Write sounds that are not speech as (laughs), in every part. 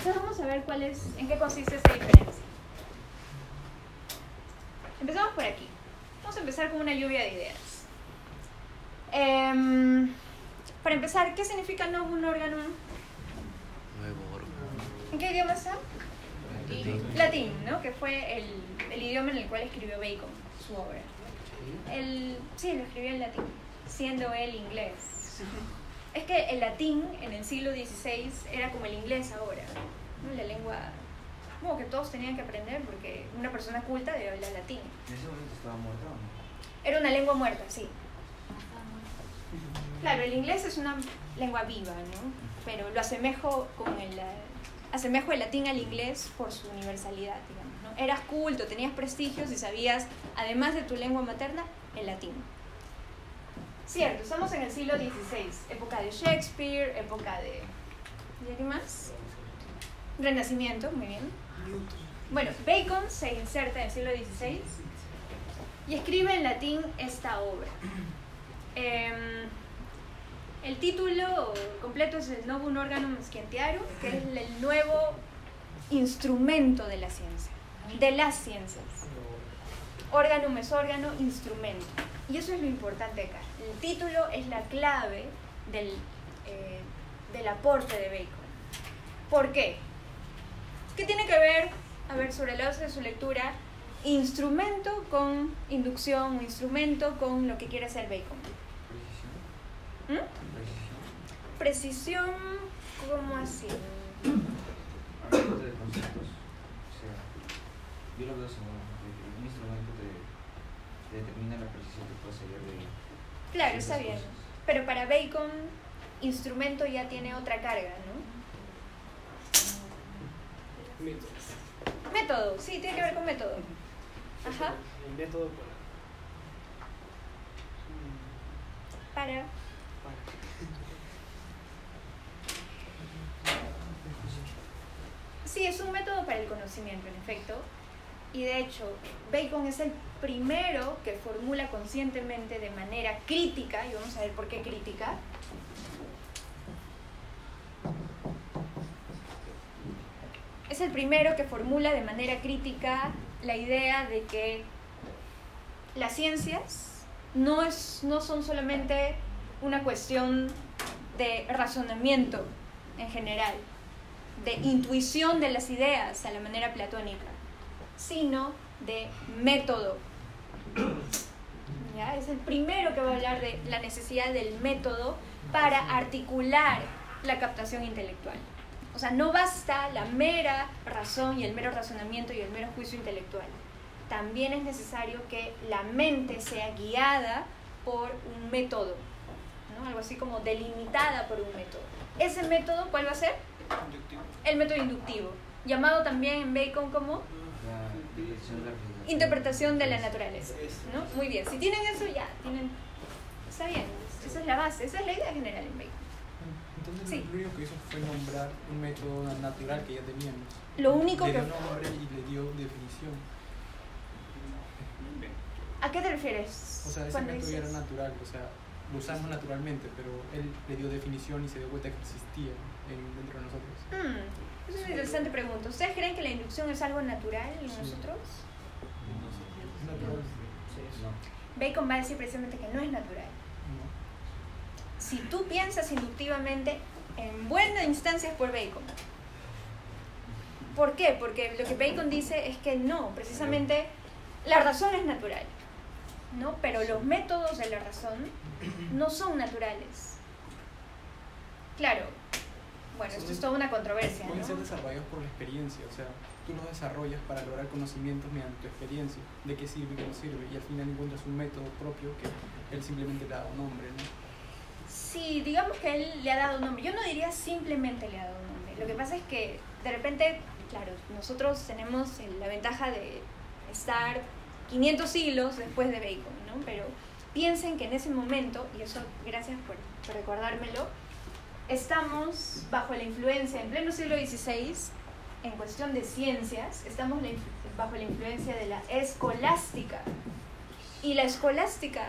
Entonces vamos a ver cuál es, en qué consiste esta diferencia. Empezamos por aquí. Vamos a empezar con una lluvia de ideas. Em, para empezar, ¿qué significa novum órgano? Nuevo órgano. ¿En qué idioma está? Latín. Latín, ¿no? Que fue el, el idioma en el cual escribió Bacon su obra. El, sí, lo escribió en latín, siendo él inglés. Es que el latín en el siglo XVI era como el inglés ahora, ¿no? la lengua como que todos tenían que aprender porque una persona culta debe hablar latín. En ese momento estaba muerto. ¿o no? Era una lengua muerta, sí. Claro, el inglés es una lengua viva, ¿no? Pero lo asemejo con el asemejo el latín al inglés por su universalidad, digamos, ¿no? Eras culto, tenías prestigios y sabías, además de tu lengua materna, el latín. Cierto, estamos en el siglo XVI, época de Shakespeare, época de... ¿Y qué más? Renacimiento, muy bien. Bueno, Bacon se inserta en el siglo XVI y escribe en latín esta obra. Em, el título completo es el Novum Organum Scientiarum, que es el nuevo instrumento de la ciencia, de las ciencias. Organum es órgano, instrumento. Y eso es lo importante acá. El título es la clave del, eh, del aporte de Bacon. ¿Por qué? ¿Qué tiene que ver, a ver, sobre la base de su lectura, instrumento con inducción o instrumento con lo que quiere hacer Bacon? Precisión. ¿Mm? Precisión. ¿cómo así? Hablando de conceptos. O sea, yo lo veo que un instrumento te, te determina la de. Claro, está bien. cosas. Pero para Bacon, instrumento ya tiene otra carga, ¿no? Método, sí, tiene que ver con método. Ajá. El método para. Para. para. Sí, es un método para el conocimiento, en efecto. Y de hecho, Bacon es el primero que formula conscientemente de manera crítica, y vamos a ver por qué crítica, es el primero que formula de manera crítica la idea de que las ciencias no, es, no son solamente una cuestión de razonamiento en general, de intuición de las ideas a la manera platónica, sino de método. (clears throat) ¿Ya? Es el primero que va a hablar de la necesidad del método para articular la captación intelectual. O sea, no basta la mera razón y el mero razonamiento y el mero juicio intelectual. También es necesario que la mente sea guiada por un método, ¿no? algo así como delimitada por un método. Ese método, ¿cuál va a ser? Inductivo. El método inductivo, llamado también en Bacon como interpretación de la naturaleza. ¿no? Muy bien, si tienen eso ya, tienen... Está bien, esa es la base, esa es la idea general en Bacon. Entonces Sí. lo único que hizo fue nombrar un método natural que ya teníamos. Lo único le que... dio nombre y le dio definición. ¿A qué te refieres? O sea, ese método ya era dices- natural, o sea, lo usamos naturalmente, pero él le dio definición y se dio cuenta que existía en, dentro de nosotros. Esa es una interesante pregunta. ¿Ustedes creen que la inducción es algo natural en Sí. nosotros? Es natural. No. Bacon va a decir precisamente que no es natural. No. Si tú piensas inductivamente, en buena instancia es por Bacon. ¿Por qué? Porque lo que Bacon dice es que no, precisamente la razón es natural, ¿no? Pero los métodos de la razón no son naturales. Claro, bueno, esto es toda una controversia, Pueden ser ¿no? desarrollados por la experiencia, o sea, tú los desarrollas para lograr conocimientos mediante tu experiencia, de qué sirve y qué no sirve, y al final encuentras un método propio que él simplemente le ha dado nombre, ¿no? Sí, digamos que él le ha dado nombre. Yo no diría simplemente le ha dado nombre. Lo que pasa es que de repente, claro, nosotros tenemos la ventaja de estar 500 siglos después de Bacon, ¿no? Pero piensen que en ese momento, y eso gracias por, por recordármelo, estamos bajo la influencia, en pleno siglo XVI, en cuestión de ciencias, estamos bajo la influencia de la escolástica. Y la escolástica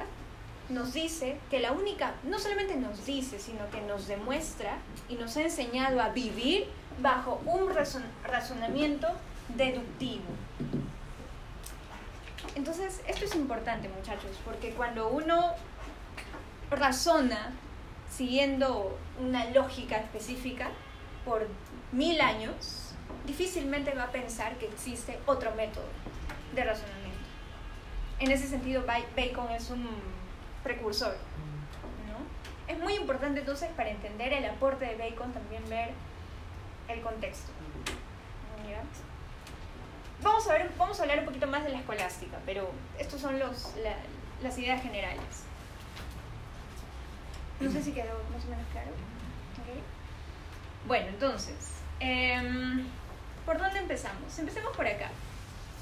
nos dice que la única, no solamente nos dice, sino que nos demuestra y nos ha enseñado a vivir bajo un razon- razonamiento deductivo. Entonces, esto es importante, muchachos, porque cuando uno razona siguiendo una lógica específica por mil años, difícilmente va a pensar que existe otro método de razonamiento. En ese sentido, Ba- Bacon es un precursor. ¿no? Es muy importante entonces para entender el aporte de Bacon también ver el contexto. ¿ya? Vamos a, ver, vamos a hablar un poquito más de la escolástica, pero estos son los, la- las ideas generales. No sé si quedó más o menos claro. ¿Ok? Bueno, entonces, em, ¿por dónde empezamos? Empecemos por acá.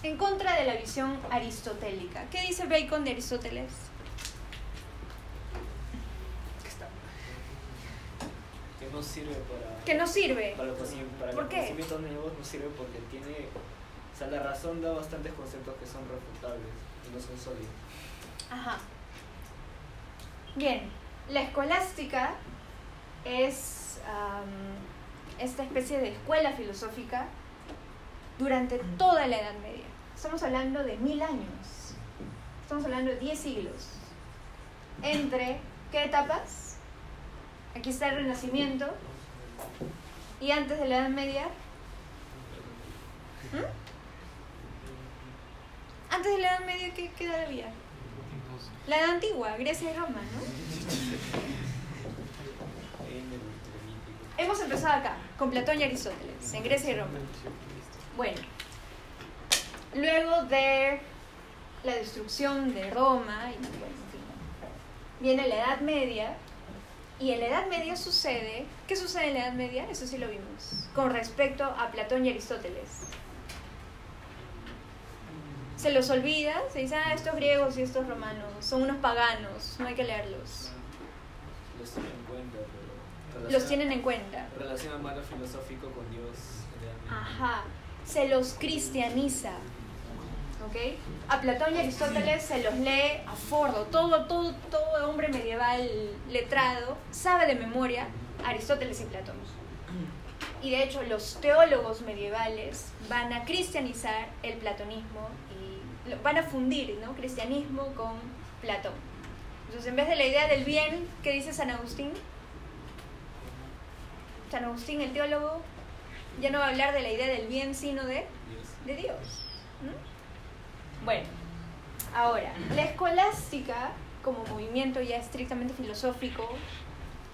En contra de la visión aristotélica. ¿Qué dice Bacon de Aristóteles? que no sirve para Que no sirve. para, para ¿Por los qué? no sirve porque tiene o sea la razón da bastantes conceptos que son refutables y no son sólidos Ajá. Bien, la escolástica es esta especie de escuela filosófica durante toda la Edad Media. Estamos hablando de mil años. Estamos hablando de diez siglos. Entre, ¿qué etapas? Aquí está el Renacimiento. Y antes de la Edad Media. ¿Mm? Antes de la Edad Media, ¿qué, qué edad había? La edad antigua, Grecia y Roma, ¿no? Hemos empezado acá, con Platón y Aristóteles, en Grecia y Roma. Bueno, luego de la destrucción de Roma, y bueno, viene la Edad Media, y en la Edad Media sucede, ¿qué sucede en la Edad Media? Eso sí lo vimos, con respecto a Platón y Aristóteles. Se los olvida, se dice, ah, estos griegos y estos romanos son unos paganos, no hay que leerlos. los tienen en cuenta pero Los tienen en cuenta. relaciona más lo filosófico con Dios realmente. Ajá, se los cristianiza. ¿Ok? A Platón y Aristóteles se los lee a forro. Todo, todo, todo hombre medieval letrado sabe de memoria Aristóteles y Platón. Y de hecho, los teólogos medievales van a cristianizar el platonismo van a fundir ¿no? cristianismo con Platón. Entonces, en vez de la idea del bien, ¿qué dice San Agustín? San Agustín, el teólogo, ya no va a hablar de la idea del bien, sino de, de Dios. ¿no? Bueno, ahora, la escolástica, como movimiento ya estrictamente filosófico,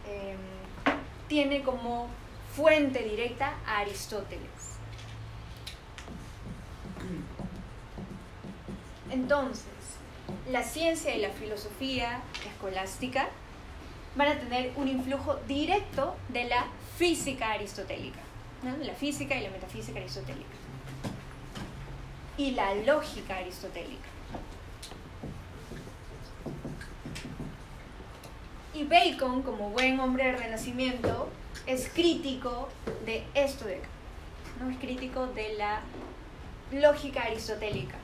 eh, tiene como fuente directa a Aristóteles. Entonces, la ciencia y la filosofía escolástica van a tener un influjo directo de la física aristotélica, la física y la metafísica aristotélica y la lógica aristotélica. Y Bacon, como buen hombre del Renacimiento, es crítico de esto de acá, ¿no? es crítico de la lógica aristotélica.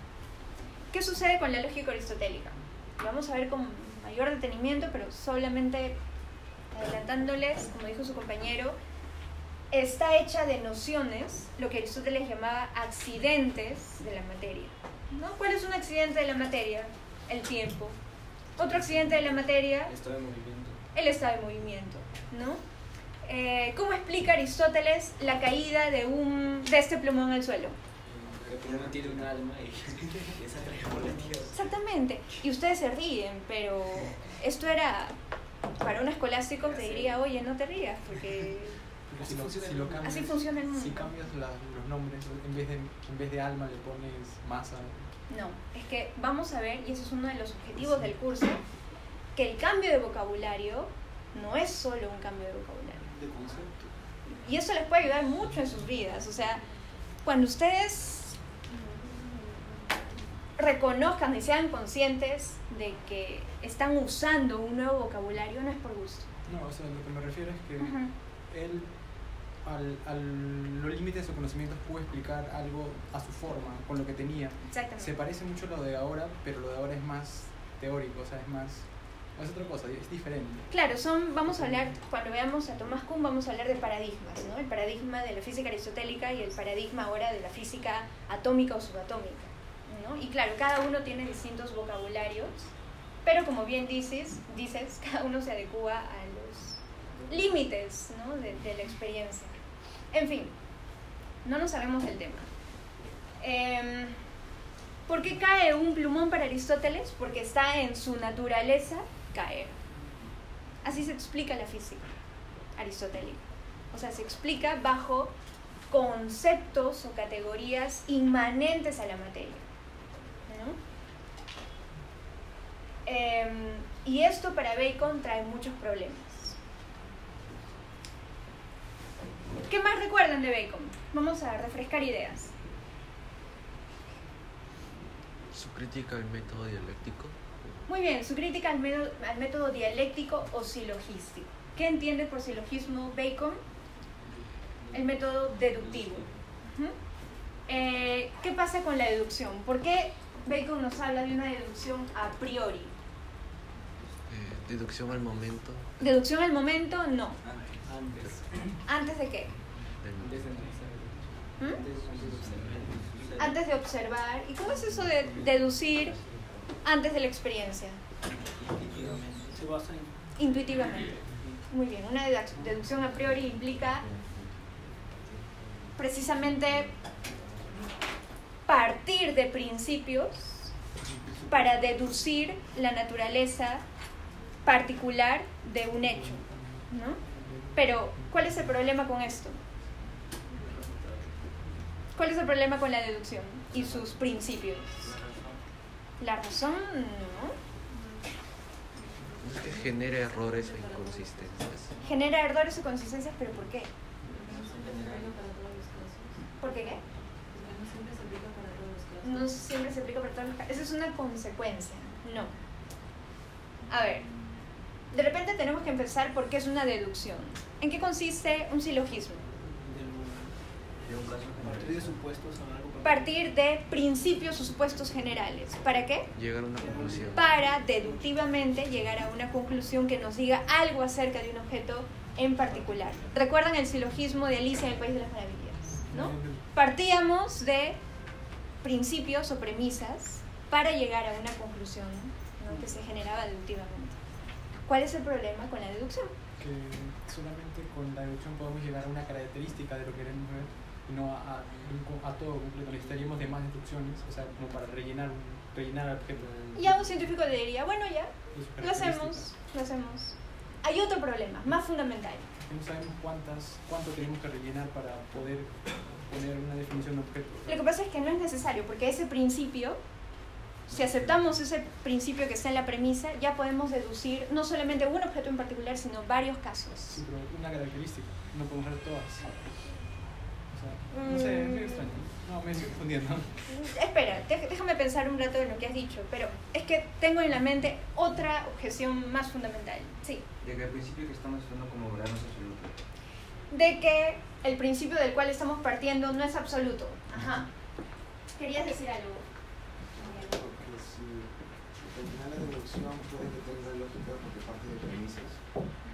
¿Qué sucede con la lógica aristotélica? Lo vamos a ver con mayor detenimiento, pero solamente adelantándoles, como dijo su compañero, está hecha de nociones, lo que Aristóteles llamaba accidentes de la materia. ¿no? ¿Cuál es un accidente de la materia? El tiempo. Otro accidente de la materia, Estado de movimiento. el estado de movimiento. ¿no? Eh, ¿Cómo explica Aristóteles la caída de, un, de este plumón al suelo? El plumón tiene un alma y, y (laughs) es atraído por la tierra. Exactamente. Y ustedes se ríen, pero esto era, para un escolástico te diría, oye, no te rías, porque Porque Así si lo, funciona si lo mundo. cambias, así funciona el mundo. si cambias la- los nombres, en vez, de, en vez de alma le pones masa. No, es que vamos a ver, y ese es uno de los objetivos del curso, que el cambio de vocabulario no es solo un cambio de vocabulario. De concepto. Y eso les puede ayudar mucho en sus vidas. O sea, cuando ustedes reconozcan y sean conscientes de que están usando un nuevo vocabulario, no es por gusto. No, o sea, lo que me refiero es que él, al, al los límites de sus conocimientos, pudo explicar algo a su forma, con lo que tenía. Se parece mucho a lo de ahora, pero lo de ahora es más teórico, o sea, es más Es otra cosa, es diferente. Claro, son, vamos a hablar, cuando veamos a Thomas Kuhn, vamos a hablar de paradigmas, ¿no? El paradigma de la física aristotélica y el paradigma ahora de la física atómica o subatómica, Y claro, cada uno tiene distintos vocabularios, pero como bien dices, dices (laughs) cada uno se adecua a los límites, ¿no? de, la experiencia. En fin, no nos sabemos del tema. Em, ¿Por qué cae un plumón para Aristóteles? Porque está en su naturaleza caer. Así se explica la física aristotélica. O sea, se explica bajo conceptos o categorías inmanentes a la materia. ¿no? Em, y esto para Bacon trae muchos problemas. ¿Qué más recuerdan de Bacon? Vamos a refrescar ideas. Su crítica al método dialéctico. Muy bien, su crítica al, método, al método dialéctico o silogístico. ¿Qué entiende por silogismo Bacon? El método deductivo. Eh, ¿Qué pasa con la deducción? ¿Por qué Bacon nos habla de una deducción a priori? Deducción al momento. ¿Deducción al momento? No. Antes. ¿Antes de qué? del- Antes de analizar. ¿Mm? Antes de observar. Antes de observar. ¿Y cómo es eso de deducir antes de la experiencia? Se basa en Intuitivamente. Muy bien, una deduc- deducción a priori implica precisamente partir de principios para deducir la naturaleza particular de un hecho, ¿no? Pero, ¿cuál es el problema con esto? ¿Cuál es el problema con la deducción y sus principios? La razón, ¿no? Es que genera errores o inconsistencias. Genera errores o consistencias, pero ¿por qué? ¿Por qué qué? No siempre se aplica para todos los casos. Esa es una consecuencia. No. A ver. De repente tenemos que empezar porque es una deducción. ¿En qué consiste un silogismo? de un caso Partir de supuestos o algo Partir de principios o supuestos generales. ¿Para qué? Llegar a una conclusión. Para deductivamente llegar a una conclusión que nos diga algo acerca de un objeto en particular. ¿Recuerdan el silogismo de Alicia en el País de las Maravillas? ¿no? Partíamos de principios o premisas para llegar a una conclusión ¿no? que se generaba deductivamente. ¿Cuál es el problema con la deducción? que solamente con la deducción podemos llegar a una característica de lo que queremos ver y no a, a, a todo completo. Necesitaríamos de más deducciones, o sea, como para rellenar, rellenar el objeto. Ya un científico le diría, bueno, ya, lo hacemos, lo hacemos. Hay otro problema, más fundamental. No sabemos cuántas, cuánto tenemos que rellenar para poder poner una definición de objeto. Lo que pasa es que no es necesario, porque ese principio, si aceptamos ese principio que está en la premisa, ya podemos deducir no solamente un objeto en particular, sino varios casos. Sí, pero una característica, no podemos ver todas. O sea, no sé, es Mm. muy extraño. No, me estoy confundiendo. Espera, dej- déjame pensar un rato en lo que has dicho, pero es que tengo en la mente otra objeción más fundamental. Sí, De que al principio que estamos estudiando como verdad no es absoluto. de que el principio del cual estamos partiendo no es absoluto. Ajá. ¿Querías decir algo? Al final la deducción puede que tenga lógica porque parte de premisas,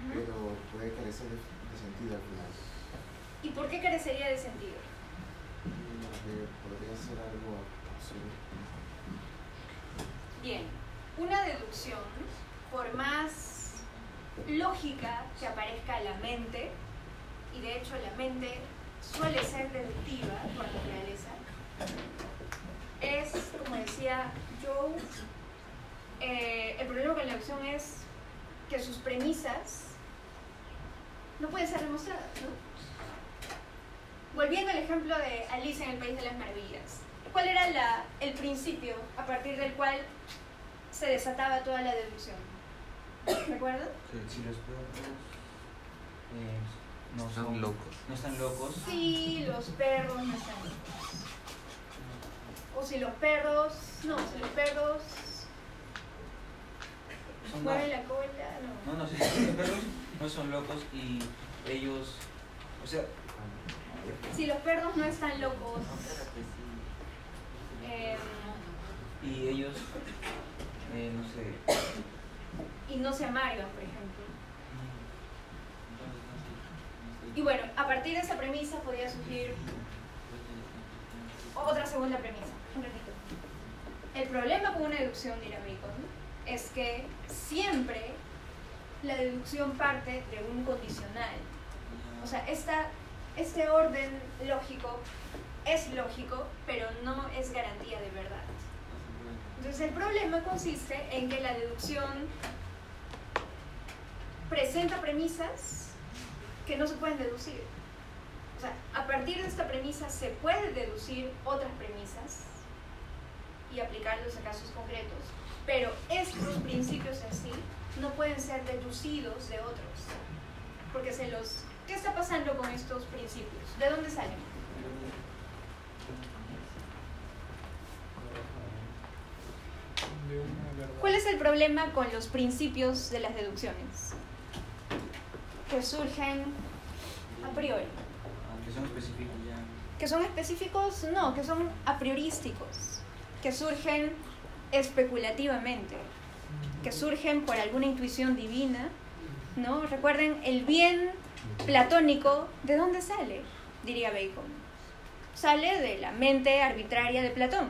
pero puede carecer de, de sentido al final. ¿Y por qué carecería de sentido? Porque podría ser algo absurdo. Bien, una deducción, por más lógica que aparezca a la mente, y de hecho la mente suele ser deductiva por naturaleza, es, como decía Joe, eh, el problema con la deducción es que sus premisas no pueden ser demostradas, ¿no? Volviendo al ejemplo de Alicia en el País de las Maravillas, ¿cuál era la- el principio a partir del cual se desataba toda la deducción? ¿Recuerdan? Si los perros eh, no Están son locos. no están locos, Si los perros no están locos. O si los perros, no, si los perros son no. la cola, no. No, no, si los perros no son locos y ellos, o sea, Si los perros no están locos, em, y ellos, eh, no sé, y no sea Mario, por ejemplo. Y bueno, a partir de esa premisa podría surgir otra segunda premisa. Un ratito. El problema con una deducción, dirá Bacon, es que siempre la deducción parte de un condicional. O sea, esta, este orden lógico es lógico, pero no es garantía de verdad. Entonces el problema consiste en que la deducción presenta premisas que no se pueden deducir. O sea, a partir de esta premisa se puede deducir otras premisas y aplicarlos a casos concretos, pero estos principios en sí no pueden ser deducidos de otros, porque se los... ¿Qué está pasando con estos principios? ¿De dónde salen? ¿Cuál es el problema con los principios de las deducciones? Que surgen a priori. Que son específicos ya. ¿Que son específicos? No, que son a priorísticos. Que surgen especulativamente. Que surgen por alguna intuición divina. ¿No? Recuerden, el bien platónico, ¿de dónde sale? Diría Bacon. Sale de la mente arbitraria de Platón.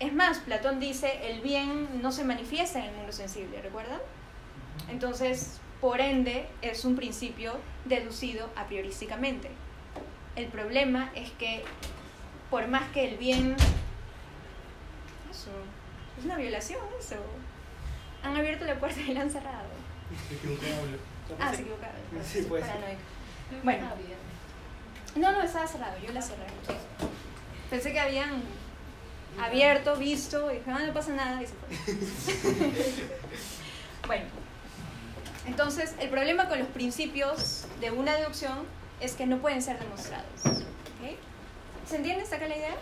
Es más, Platón dice, el bien no se manifiesta en el mundo sensible, ¿recuerdan? Entonces, por ende, es un principio deducido a priorísticamente. El problema es que, por más que el bien... Eso, es una violación eso. Han abierto la puerta y la han cerrado. Se equivocaba. Ah, se equivocaron. Sí, pues. Paranoico. Bueno, no, no, estaba cerrado, yo la cerré. Pensé que habían abierto, visto, y dije, ah, no pasa nada, y se fue. (laughs) bueno, entonces el problema con los principios de una deducción es que no pueden ser demostrados. ¿ok? ¿Se entiende hasta acá la idea?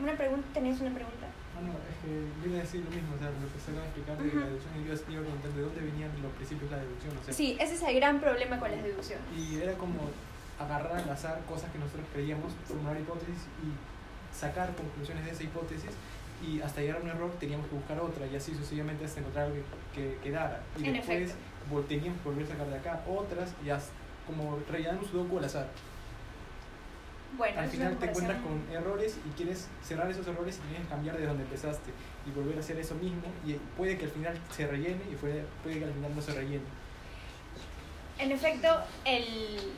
¿Una pregunta? ¿Tenéis una pregunta? Ah, no, es que yo iba a decir lo mismo, o sea, lo que se acaba de explicar de Ujú. la deducción, y yo iba a preguntar de dónde venían los principios de la deducción, o sea, Sí, ese es el gran problema con las deducciones. y era como agarrar al azar cosas que nosotros creíamos, formular hipótesis y sacar conclusiones de esa hipótesis, y hasta llegar a un error teníamos que buscar otra, y así sucesivamente hasta encontrar algo que, que quedara. Y En después efecto. teníamos que volver a sacar de acá otras, y as- como rellenar un sudoku al azar. Bueno, Al final te encuentras con errores y quieres cerrar esos errores y tienes que cambiar de donde empezaste y volver a hacer eso mismo y puede que al final se rellene y puede, puede que al final no se rellene. En efecto, el,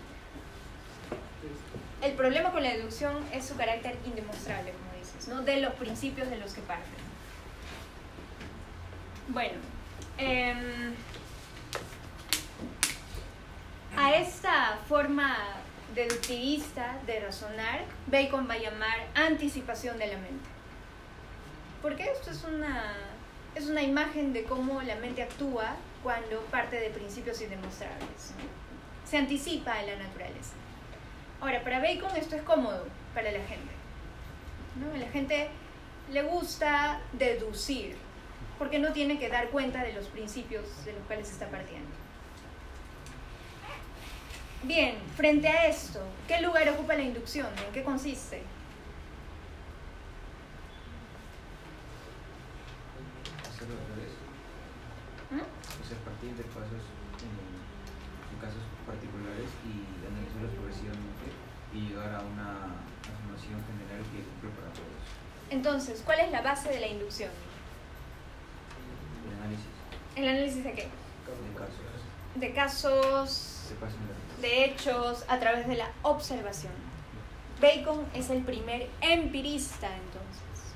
el problema con la deducción es su carácter indemostrable, como dices, ¿no? de los principios de los que parten. Bueno, em, a esta forma deductivista de razonar, Bacon va a llamar anticipación de la mente. Porque esto es una, es una imagen de cómo la mente actúa cuando parte de principios indemostrables. Se anticipa a la naturaleza. Ahora, para Bacon esto es cómodo para la gente. ¿no? A la gente le gusta deducir, porque no tiene que dar cuenta de los principios de los cuales está partiendo. Bien, frente a esto, ¿qué lugar ocupa la inducción? ¿En qué consiste? Hacerlo al revés. ¿Mm? O sea, partir de pasos en, en casos particulares y analizarlos progresivamente y llegar a una afirmación general que cumple para todos. Entonces, ¿cuál es la base de la inducción? El análisis ¿El análisis de qué? de casos De casos, en la de hechos, a través de la observación. Bacon es el primer empirista, entonces.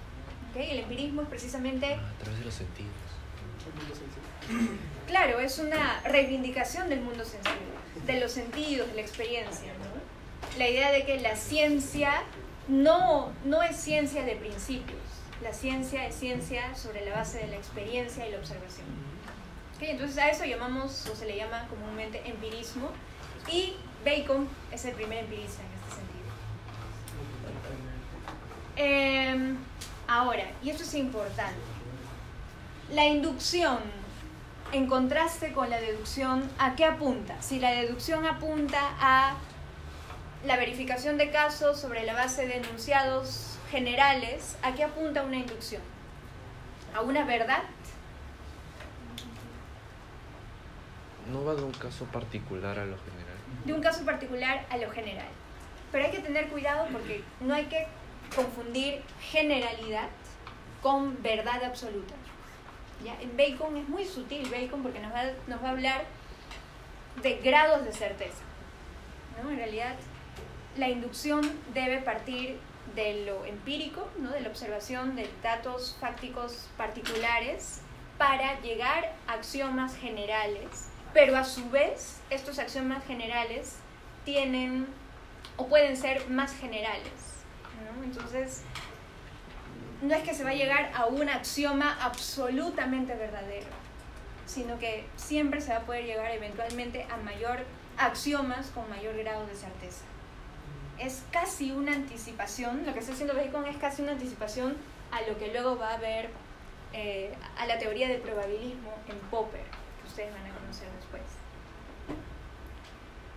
¿Ok? El empirismo es precisamente, Ah, a través de los sentidos. claro, es una reivindicación del mundo sensible, de los sentidos, de la experiencia. ¿no? La idea de que la ciencia no, no es ciencia de principios, la ciencia es ciencia sobre la base de la experiencia y la observación. ¿Ok? Entonces a eso llamamos, o se le llama comúnmente empirismo, y Bacon es el primer empirista en este sentido. Em, ahora, y esto es importante, la inducción en contraste con la deducción, ¿a qué apunta? Si la deducción apunta a la verificación de casos sobre la base de enunciados generales, ¿a qué apunta una inducción? ¿A una verdad? No va de un caso particular a lo general de un caso particular a lo general. Pero hay que tener cuidado porque no hay que confundir generalidad con verdad absoluta. ¿Ya? En Bacon es muy sutil Bacon porque nos va, nos va a hablar de grados de certeza. ¿no? En realidad, la inducción debe partir de lo empírico, ¿no? de la observación de datos fácticos particulares para llegar a axiomas generales, pero a su vez estos axiomas generales tienen o pueden ser más generales. ¿no? Entonces, no es que se va a llegar a un axioma absolutamente verdadero, sino que siempre se va a poder llegar eventualmente a mayor axiomas con mayor grado de certeza. Es casi una anticipación, lo que está haciendo Bacon es casi una anticipación a lo que luego va a haber eh, a la teoría del probabilismo en Popper, que ustedes van a.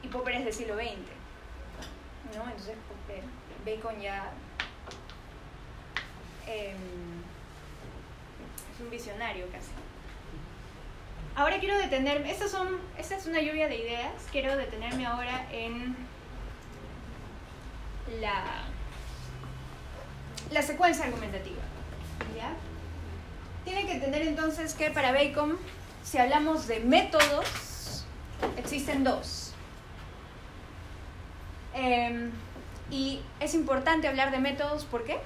Y Popper es del siglo XX, ¿no? Entonces Popper, Bacon ya eh, es un visionario casi. Ahora quiero detenerme, estas son, esta es una lluvia de ideas, quiero detenerme ahora en la, la secuencia argumentativa. Tienen que entender entonces que para Bacon, si hablamos de métodos, existen dos. Eh, y es importante hablar de métodos, ¿por qué?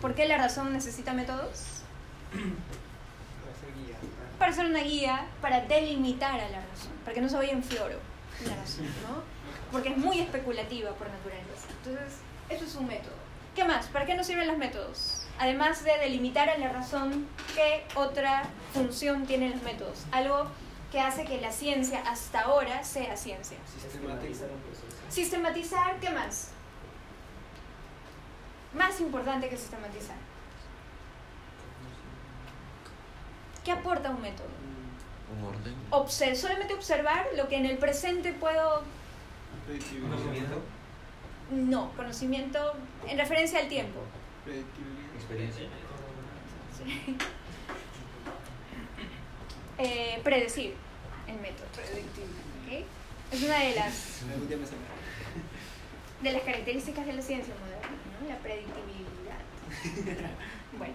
¿Por qué la razón necesita métodos? Para ser guía. Para ser una guía, para delimitar a la razón, para que no se vaya en floro la razón, ¿no? Porque es muy especulativa por naturaleza. Entonces, eso es un método. ¿Qué más? ¿Para qué nos sirven los métodos? Además de delimitar a la razón, ¿qué otra función tienen los métodos? Algo que hace que la ciencia hasta ahora sea ciencia. Sistematizar un proceso. Sistematizar, ¿qué más? Más importante que sistematizar. ¿Qué aporta un método? Un orden. Obser- solamente observar lo que en el presente puedo... Conocimiento, No, conocimiento en referencia al tiempo. experiencia. (laughs) Eh, predecir el método. ¿ok? Es una de las, de las características de la ciencia moderna, ¿no? la predictibilidad. Bueno.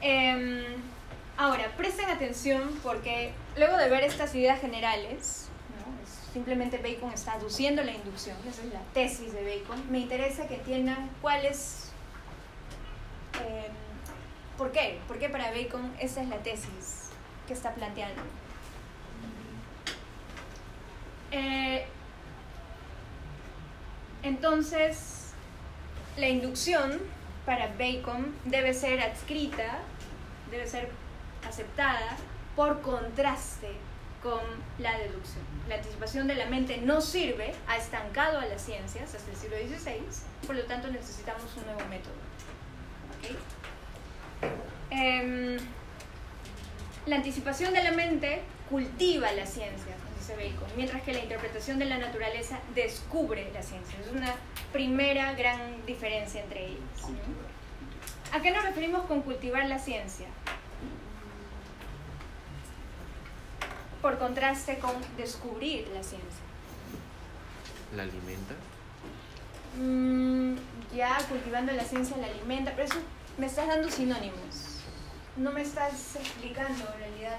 Em, ahora, presten atención porque luego de ver estas ideas generales, ¿no? Simplemente Bacon está aduciendo la inducción, esa es la tesis de Bacon, me interesa que entiendan cuál es... em, ¿Por qué? ¿Por qué para Bacon esa es la tesis que está planteando? Eh, entonces, la inducción para Bacon debe ser adscrita, debe ser aceptada por contraste con la deducción. La anticipación de la mente no sirve, ha estancado a las ciencias hasta el siglo XVI, por lo tanto necesitamos un nuevo método. ¿ok? Em, la anticipación de la mente cultiva la ciencia, mientras que la interpretación de la naturaleza descubre la ciencia. Es una primera gran diferencia entre ellos. ¿no? ¿A qué nos referimos con cultivar la ciencia? Por contraste con descubrir la ciencia. La alimenta. Mm, ya cultivando la ciencia la alimenta, pero eso me estás dando sinónimos. No me estás explicando en realidad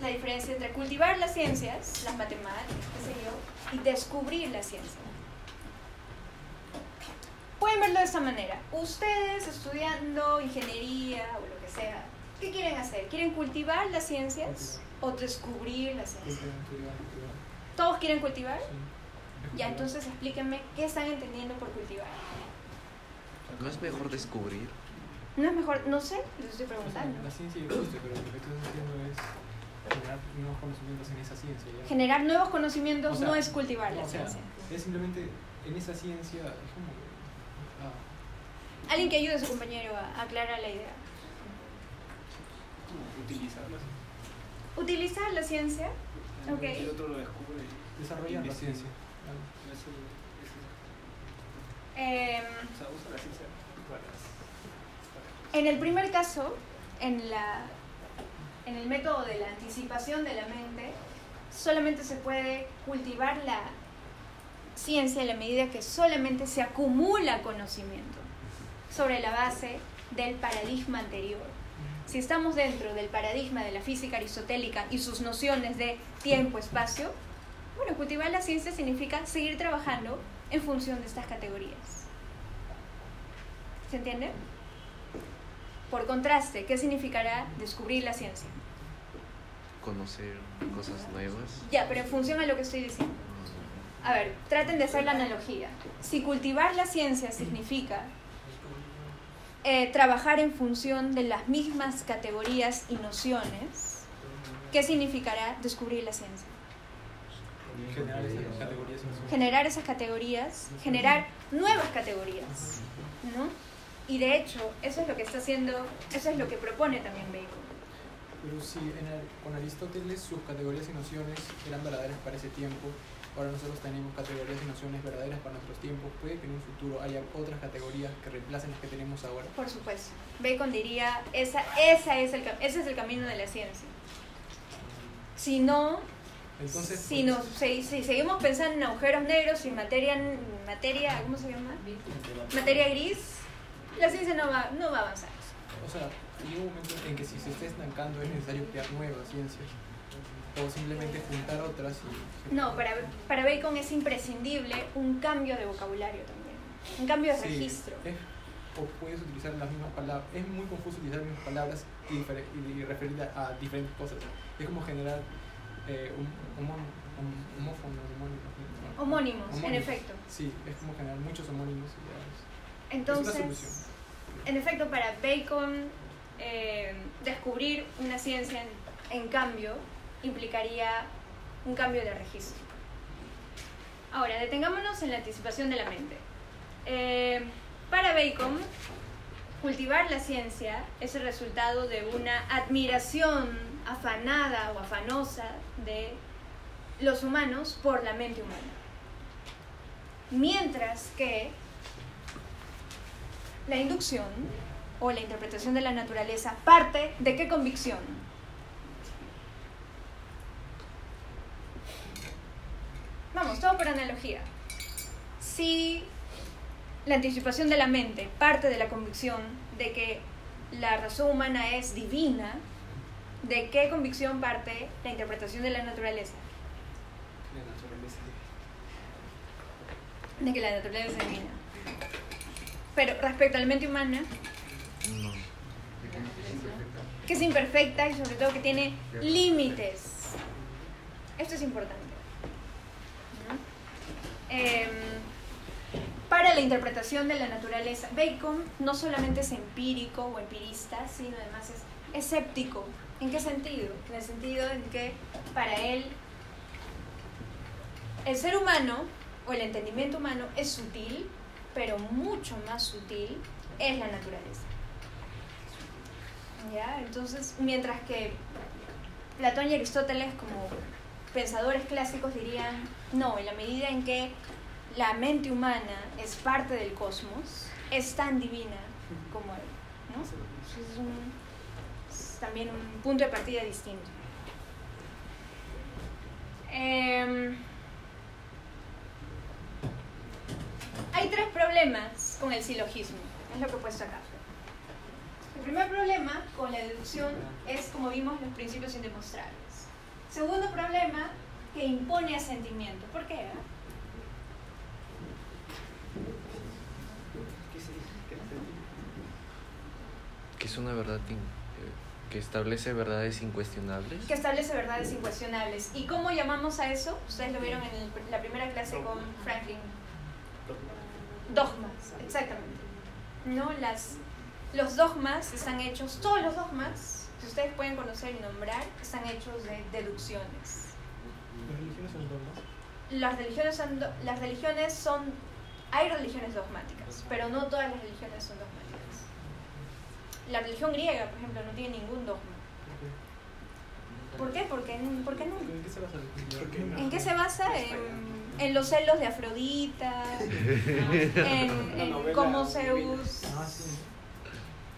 la diferencia entre cultivar las ciencias, las matemáticas, qué sé yo, y descubrir la ciencia. Pueden verlo de esta manera. Ustedes estudiando ingeniería o lo que sea, ¿qué quieren hacer? ¿Quieren cultivar las ciencias o descubrir la ciencia? ¿Todos quieren cultivar? Ya, entonces explíquenme qué están entendiendo por cultivar. ¿No es mejor descubrir? No es mejor, no sé, les estoy preguntando. la ciencia existe, pero lo que estás haciendo es generar nuevos conocimientos en esa ciencia. ¿ya? Generar nuevos conocimientos O sea, no es cultivar la o sea, ciencia. Es simplemente en esa ciencia, es como. ah, Alguien que ayude a su compañero a aclarar la idea. Utilizarlas. Utilizar la ciencia, Ok. El otro lo descubre. desarrollar la ciencia. la ciencia para. en el primer caso, en la en el método de la anticipación de la mente, solamente se puede cultivar la ciencia en la medida que solamente se acumula conocimiento sobre la base del paradigma anterior. Si estamos dentro del paradigma de la física aristotélica y sus nociones de tiempo-espacio, bueno, cultivar la ciencia significa seguir trabajando en función de estas categorías. ¿Se entiende? Por contraste, ¿qué significará descubrir la ciencia? Conocer cosas nuevas. Ya, pero en función a lo que estoy diciendo. A ver, traten de hacer la analogía. Si cultivar la ciencia significa eh, trabajar en función de las mismas categorías y nociones, ¿qué significará descubrir la ciencia? Generar esas categorías. Generar esas categorías, generar nuevas categorías, ¿no? Y de hecho, eso es lo que está haciendo, eso es lo que propone también Bacon. Pero si en Ar- con Aristóteles sus categorías y nociones eran verdaderas para ese tiempo, ahora nosotros tenemos categorías y nociones verdaderas para nuestros tiempos, puede que en un futuro haya otras categorías que reemplacen las que tenemos ahora. Por supuesto. Bacon diría, esa, esa es el, ese es el camino de la ciencia. Si no, Entonces, si, pues, nos, si, si seguimos pensando en agujeros negros y materia, materia ¿cómo se llama? Materia gris, la ciencia no va, no va a avanzar. o sea, llega un momento en que si se está estancando es necesario crear nuevas ciencias o simplemente juntar otras y... No, para, para Bacon es imprescindible un cambio de vocabulario también, un cambio de Sí, registro. es- o puedes utilizar las mismas palabras. Es muy confuso utilizar las mismas palabras y, difere- y referir a, a diferentes cosas. Es como generar eh, un, homón- hom- homófonos, homónimos. ¿no? Homónimos, en Homónimos. efecto. Sí, es como generar muchos homónimos. Y ya es- Entonces, solución. en efecto, para Bacon, eh, descubrir una ciencia en, cambio implicaría un cambio de registro. Ahora, detengámonos en la anticipación de la mente. Eh, para Bacon, cultivar la ciencia es el resultado de una admiración afanada o afanosa de los humanos por la mente humana. Mientras que la inducción o la interpretación de la naturaleza parte de qué convicción? Vamos, todo por analogía. Si la anticipación de la mente parte de la convicción de que la razón humana es divina, ¿de qué convicción parte la interpretación de la naturaleza? La naturaleza. De que la naturaleza es divina. Pero respecto a la mente humana. Que es imperfecta y sobre todo que tiene límites. Esto es importante. ¿no? Em, para la interpretación de la naturaleza, Bacon no solamente es empírico o empirista, sino además es escéptico. ¿En qué sentido? En el sentido en que para él el ser humano o el entendimiento humano es sutil, pero mucho más sutil es la naturaleza. ¿Ya? Entonces, mientras que Platón y Aristóteles como pensadores clásicos dirían, no, en la medida en que la mente humana es parte del cosmos, es tan divina como él. ¿no? Es, un- es también un punto de partida distinto. Em, hay tres problemas con el silogismo, es lo que he puesto acá. El primer problema con la deducción es, como vimos, los principios indemostrables. Segundo problema, que impone asentimiento. ¿Por qué? Que es una verdad eh, que establece verdades incuestionables. Que establece verdades incuestionables. ¿Y cómo llamamos a eso? Ustedes lo vieron en el- la primera clase con Franklin. Dogmas, exactamente. ¿No? Las, los dogmas están hechos, todos los dogmas que ustedes pueden conocer y nombrar, están hechos de deducciones. Las religiones son dogmas. Las religiones son, do- las religiones son, hay religiones dogmáticas, pero no todas las religiones son dogmáticas. La religión griega, por ejemplo, no tiene ningún dogma. ¿Por qué? ¿por qué no? ¿En qué se basa? ¿En qué se basa? En, en los celos de Afrodita, (laughs) en, cómo. Zeus.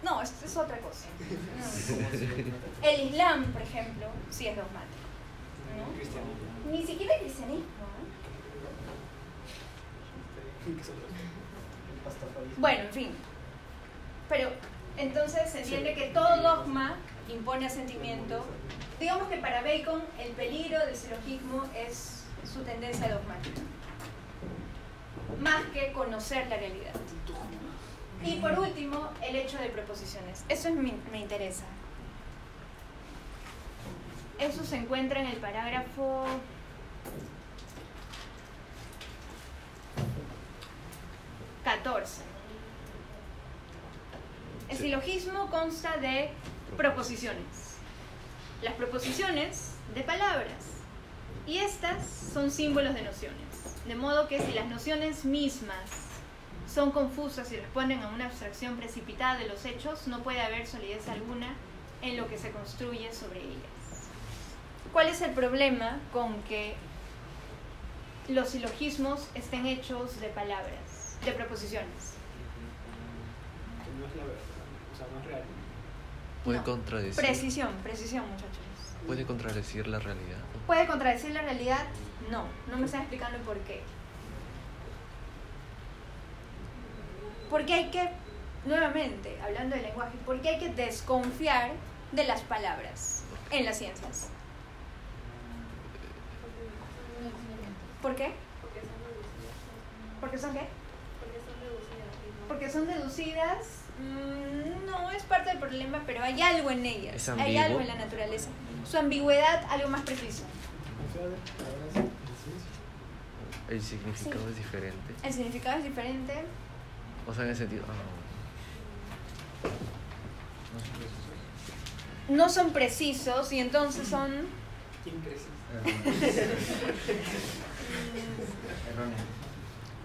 No, esto es otra cosa. (laughs) No. ¿Cómo se- El Islam, por ejemplo, sí es dogmático. ¿no? Cristianismo. Ni siquiera el cristianismo. Bueno, en fin. Pero entonces se entiende que todo dogma impone asentimiento. Digamos que para Bacon el peligro del silogismo es su tendencia dogmática, más que conocer la realidad. Y por último, el hecho de preposiciones. Eso es mi- me interesa. Eso se encuentra en el parágrafo catorce. El Sí. silogismo consta de proposiciones. Las proposiciones de palabras. Y estas son símbolos de nociones. De modo que si las nociones mismas son confusas y responden a una abstracción precipitada de los hechos, no puede haber solidez alguna en lo que se construye sobre ellas. ¿Cuál es el problema con que los silogismos estén hechos de palabras, de proposiciones? Que no es la verdad, o sea, no es real. Puede No. contradecir. Precisión, precisión, muchachos. Puede contradecir la realidad. ¿Puede contradecir la realidad? No, no me están explicando por qué. Porque hay que, nuevamente, hablando del lenguaje, porque hay que desconfiar de las palabras en las ciencias. ¿Por qué? ¿Porque son qué? Porque son deducidas. mm, No, es parte del problema, pero hay algo en ellas. ¿Es hay algo en la naturaleza. Su ambigüedad, algo más preciso. El significado Sí. es diferente. El significado es diferente. O sea, en el sentido. No son precisos y entonces son. Impreciso. Erróneo.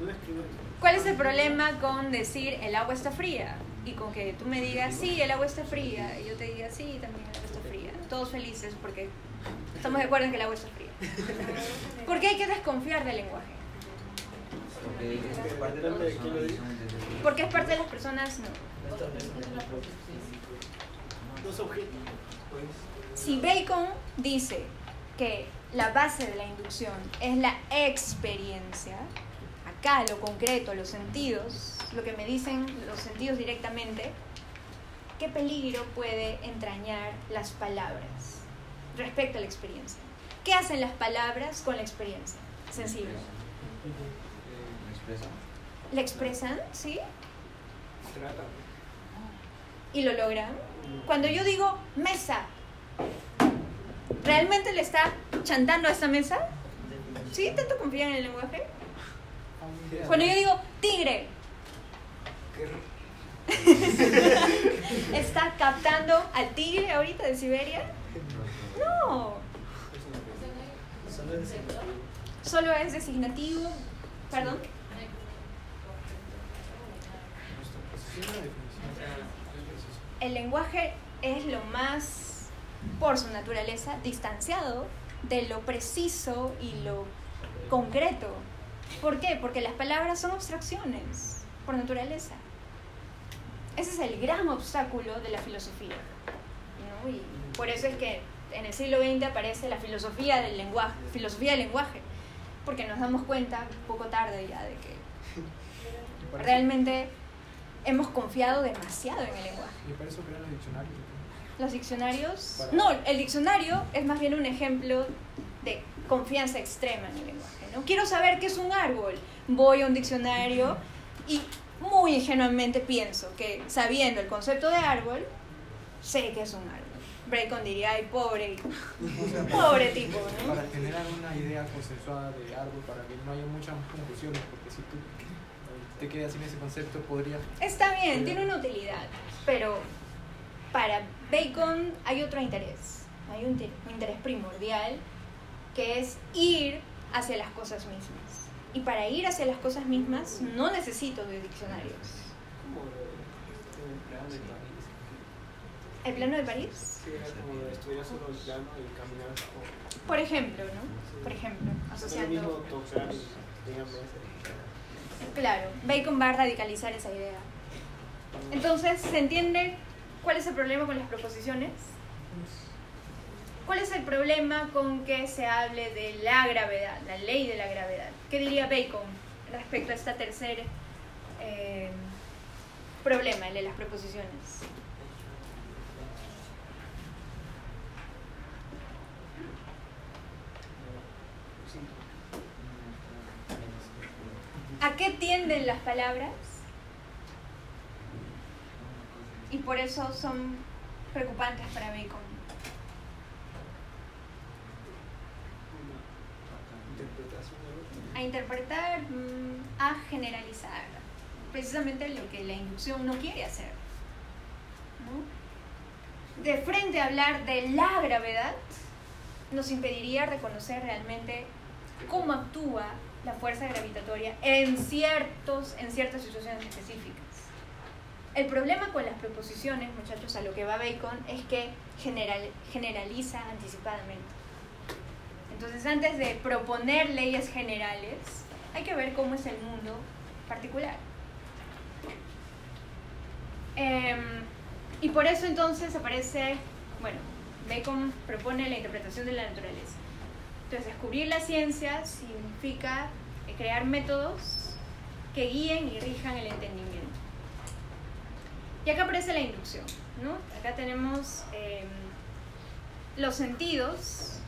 No escribo ¿Cuál es el problema con decir el agua está fría? Y con que tú me digas, sí, el agua está fría. Y yo te diga, sí, también el agua está fría. Todos felices porque estamos de acuerdo en que el agua está fría. ¿Por qué hay que desconfiar del lenguaje? Porque es parte de las personas, no. Objetos. Si Bacon dice que la base de la inducción es la experiencia, acá lo concreto, los sentidos, lo que me dicen los sentidos directamente, ¿qué peligro puede entrañar las palabras respecto a la experiencia? ¿Qué hacen las palabras con la experiencia? Sensible. Me expresa. ¿La expresan? ¿Sí? Trata. ¿Y lo logran? Cuando yo digo mesa, ¿realmente le está chantando a esta mesa? ¿Sí? ¿Tanto confían en el lenguaje? Cuando yo digo tigre, (laughs) ¿está captando al tigre ahorita de Siberia? No, Solo es solo es designativo. Perdón. El lenguaje es lo más, por su naturaleza, distanciado de lo preciso y lo concreto. ¿Por qué? Porque las palabras son abstracciones, por naturaleza. Ese es el gran obstáculo de la filosofía. ¿no? Y por eso es que en el siglo XX aparece la filosofía del lenguaje, filosofía del lenguaje, porque nos damos cuenta un poco tarde ya de que (laughs) realmente hemos confiado demasiado en el lenguaje. Y para eso crean los diccionarios. Los diccionarios. Para- No, el diccionario es más bien un ejemplo de confianza extrema en el lenguaje. ¿no? Quiero saber qué es un árbol. Voy a un diccionario y muy ingenuamente pienso que sabiendo el concepto de árbol, sé que es un árbol. Bacon diría, ay, pobre, (laughs) pobre tipo, ¿no? Para generar una idea consensuada de árbol, para que no haya muchas confusiones, porque si tú te quedas sin ese concepto, podría. Está bien, tiene una utilidad, pero para Bacon hay otro interés, hay un, un interés primordial que es ir hacia las cosas mismas. Y para ir hacia las cosas mismas no necesito de diccionarios. Como el plano de París. Sí, era como de estudiar solo el plano y caminar. Por ejemplo, ¿no? Por ejemplo, asociando... tocar y tengan mesa. Claro, Bacon va a radicalizar esa idea. Entonces se entiende ¿Cuál es el problema con las proposiciones? ¿Cuál es el problema con que se hable de la gravedad, la ley de la gravedad? ¿Qué diría Bacon respecto a este tercer eh, problema, el de las proposiciones? ¿A qué tienden las palabras? Y por eso son preocupantes para Bacon. A interpretar, mm, a generalizar. Precisamente lo que la inducción no quiere hacer. ¿no? De frente a hablar de la gravedad, nos impediría reconocer realmente cómo actúa la fuerza gravitatoria en, ciertos, en ciertas situaciones específicas. El problema con las preposiciones, muchachos, a lo que va Bacon, es que general, generaliza anticipadamente. Entonces, antes de proponer leyes generales, hay que ver cómo es el mundo particular. Em, y por eso entonces aparece, bueno, Bacon propone la interpretación de la naturaleza. Entonces, descubrir la ciencia significa eh, crear métodos que guíen y rijan el entendimiento. Y acá aparece la inducción, ¿no? Acá tenemos em, los sentidos.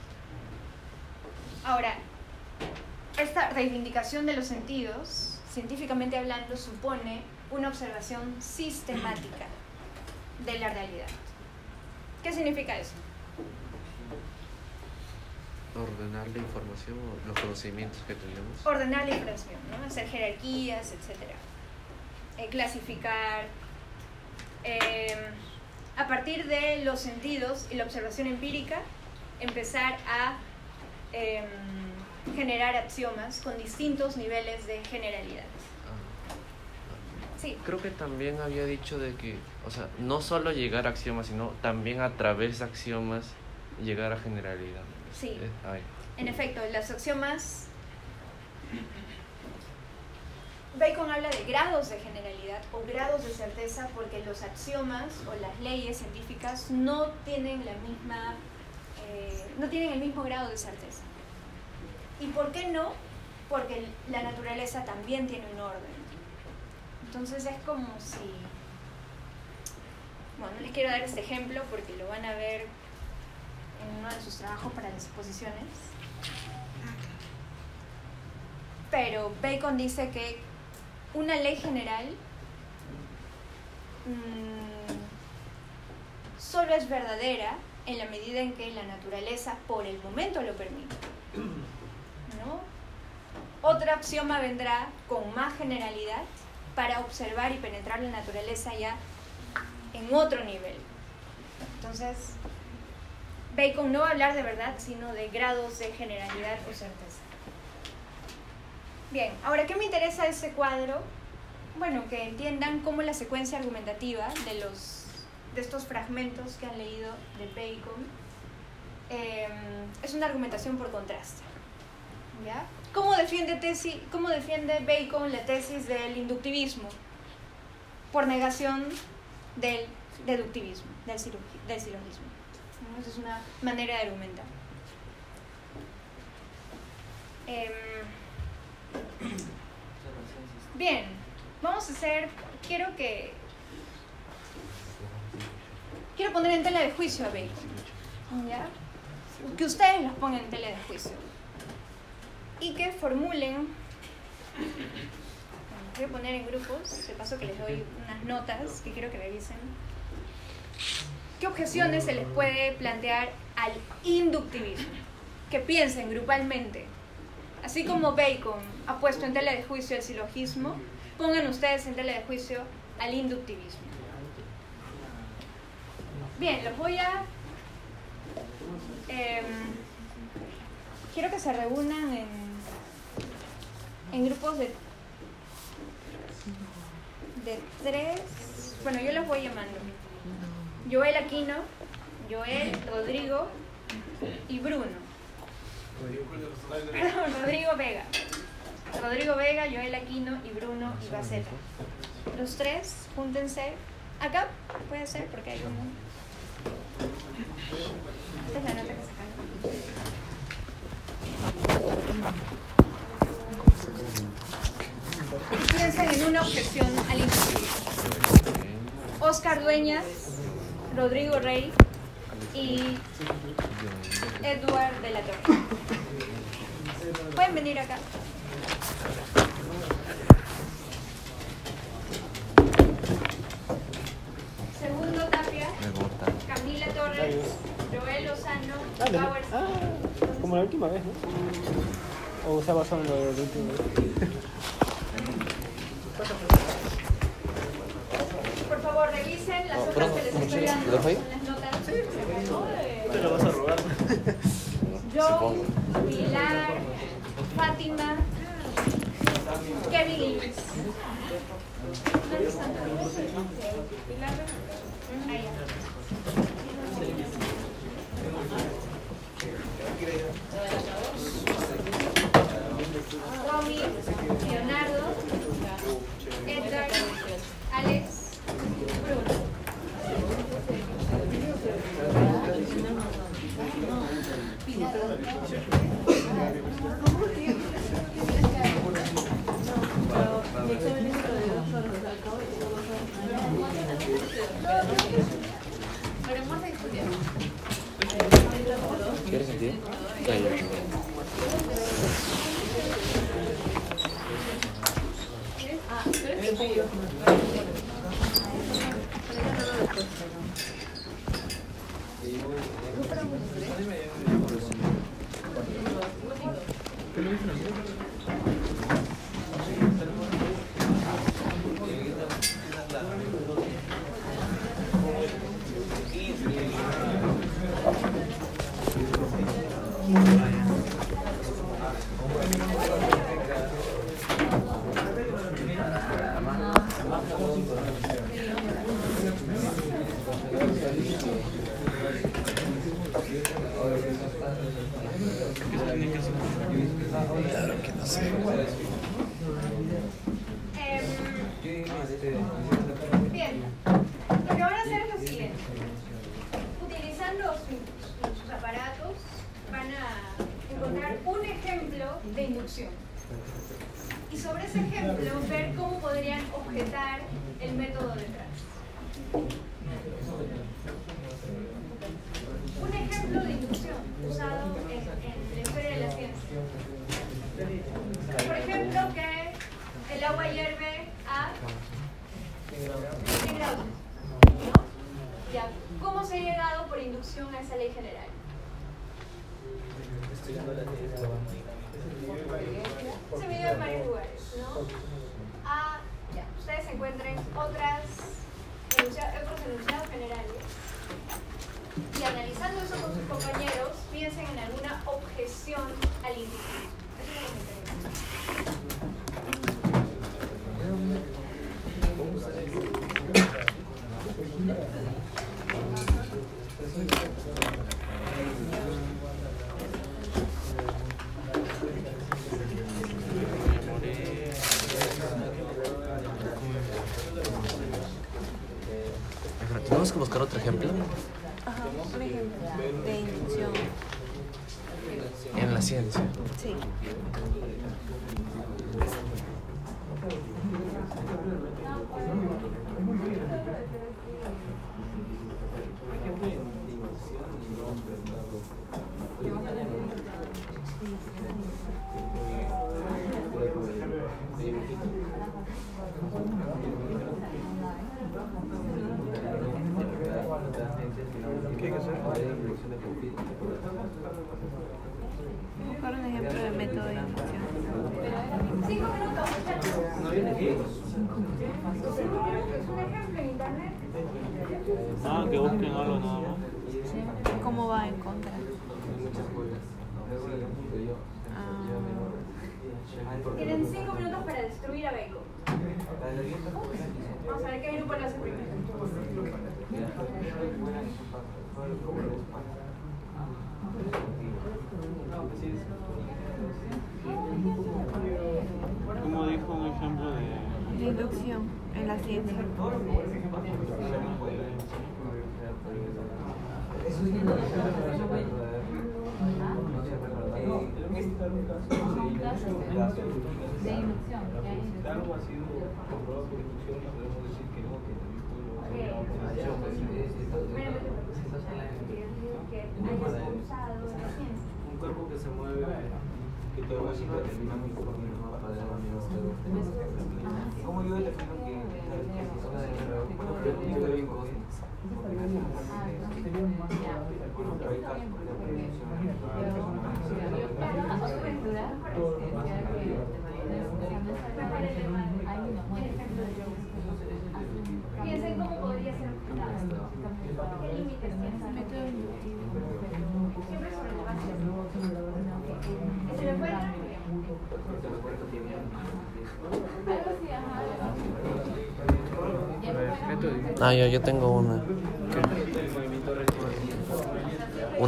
Ahora, esta reivindicación de los sentidos, científicamente hablando, supone una observación sistemática de la realidad. ¿Qué significa eso? Ordenar la información o los conocimientos que tenemos. Ordenar la información, ¿no? Hacer jerarquías, etc. Eh, clasificar. eh, a partir de los sentidos y la observación empírica, empezar a em, generar axiomas con distintos niveles de generalidad. Ah, Sí, Creo que también había dicho de que, o sea, no solo llegar a axiomas, sino también a través de axiomas llegar a generalidad. Sí. Eh, ay, En efecto, los axiomas. Bacon habla de grados de generalidad o grados de certeza porque los axiomas o las leyes científicas no tienen la misma. eh, no tienen el mismo grado de certeza. ¿Y por qué no? Porque la naturaleza también tiene un orden. Entonces es como si. Bueno, no les quiero dar este ejemplo porque lo van a ver en uno de sus trabajos para las exposiciones. Pero Bacon dice que una ley general mm, solo es verdadera en la medida en que la naturaleza por el momento lo permite. ¿no? Otro axioma vendrá con más generalidad para observar y penetrar la naturaleza ya en otro nivel. Entonces, Bacon no va a hablar de verdad, sino de grados de generalidad o certeza. Bien, ahora, ¿qué me interesa de ese cuadro? Bueno, que entiendan cómo la secuencia argumentativa de, los, de estos fragmentos que han leído de Bacon eh, es una argumentación por contraste. ¿Ya? ¿Cómo defiende, tesis, ¿Cómo defiende Bacon la tesis del inductivismo? Por negación del deductivismo, del, del silogismo. Esa es una manera de argumentar. Em, bien, vamos a hacer, quiero que, quiero poner en tela de juicio a Bacon. Que ustedes los pongan en tela de juicio y que formulen, voy a poner en grupos, de paso que les doy unas notas que quiero que revisen. ¿Qué objeciones se les puede plantear al inductivismo? Que piensen grupalmente. Así como Bacon ha puesto en tela de juicio el silogismo, pongan ustedes en tela de juicio al inductivismo. Bien, los voy a... em, quiero que se reúnan en, en grupos de, de tres... Bueno, yo los voy llamando. Joel Aquino, Joel, Rodrigo y Bruno. Perdón, (laughs) Rodrigo Vega. Rodrigo Vega, Joel Aquino y Bruno Ibaceta. Los tres, júntense Acá puede ser porque hay uno. Esta es la nota que sacaron. Piensen en una objeción al imposible. Oscar Dueñas, Rodrigo Rey y Edward de la Torre. Pueden venir acá. Segundo Tapia. Camila Torres, Joel Lozano. Howard Ah, como la última vez, ¿no? O se ha basado en lo de la última (laughs) vez. Por favor, revisen las hojas que les ¿cómo estoy dando. ¿lo dejo ahí? Son las notas. Te lo vas a robar. (laughs) Joe, Pilar, Fátima, Kevin y Luis. ¿Dónde están todos? Pilar, ahí. Romy, Leonardo, ¿Quieres sentir? Ya, ya. Em, Bien, lo que van a hacer es lo siguiente. Utilizando sus, sus aparatos, van a encontrar un ejemplo de inducción. Y sobre ese ejemplo, ver cómo podrían objetar el método detrás. Un ejemplo de inducción usado en, en la historia de la ciencia. Por ejemplo, que el agua hierve a 100 grados. ¿no? Ya, ¿cómo se ha llegado por inducción a esa ley general? Se midió en varios lugares, ¿no? Ah, ya, ustedes encuentren otras enuncia- otros enunciados generales analizando eso con sus compañeros, piensen en alguna objeción al individuo. ¿Tenemos que buscar otro ejemplo? De inducción. En la ciencia. Sí. Buscar un ejemplo de método de inducción. Cinco minutos, muchachos. Cinco minutos, un ejemplo en internet. Ah, que busquen algo nada más. Sí. ¿Cómo va en contra? Ah, Tienen cinco minutos para destruir a Bacon. Vamos a ver qué grupo lo hace primero. Como dijo un ejemplo de. de inducción en la ciencia. Algo ha sido comprobado por inducción y podemos decir que no, que también puede un cuerpo que se mueve, que todo es termodinámico por mi mapa de la ¿Cómo yo defino que yo le bien cosas? Piensen cómo. Ah, yo, yo tengo una.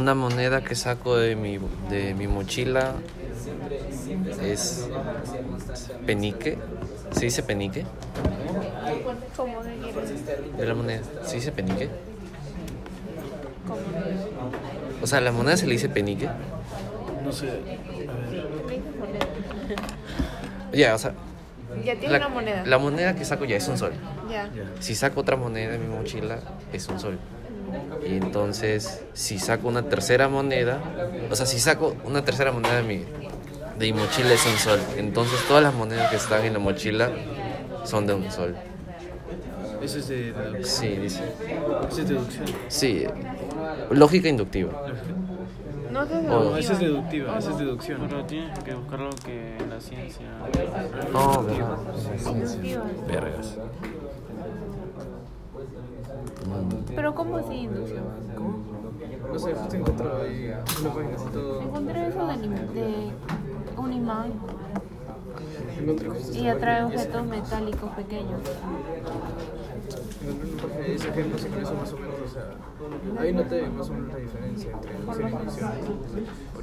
Una moneda que saco de mi, de mi mochila es penique. ¿Se dice penique? ¿Cómo de la moneda. ¿Se dice penique? ¿Cómo de O sea, la moneda se le dice penique. No sé. Ya, o sea, Ya tiene la, una moneda. la moneda que saco ya es un sol. Ya. Si saco otra moneda de mi mochila, es un sol. Y entonces, si saco una tercera moneda, o sea, si saco una tercera moneda de mi, de mi mochila, es un sol. Entonces, todas las monedas que están en la mochila son de un sol. Eso es de deducción. Sí, dice. Eso es deducción. Sí, lógica inductiva. No sé Oh. No, eso es deductiva, eso es deducción. Pero tienes que buscar lo que en la ciencia. Oh, verdad. Vergas. Pero ¿cómo así inducción? No sé, justo encontrado ahí una página así todo. Encontré eso de, de un imán Encontré justo y atrae objetos metálicos pequeños. Encontré una página de ese ejemplo y con eso más o menos, o sea, ahí noté más o menos la diferencia entre inducción e inducción.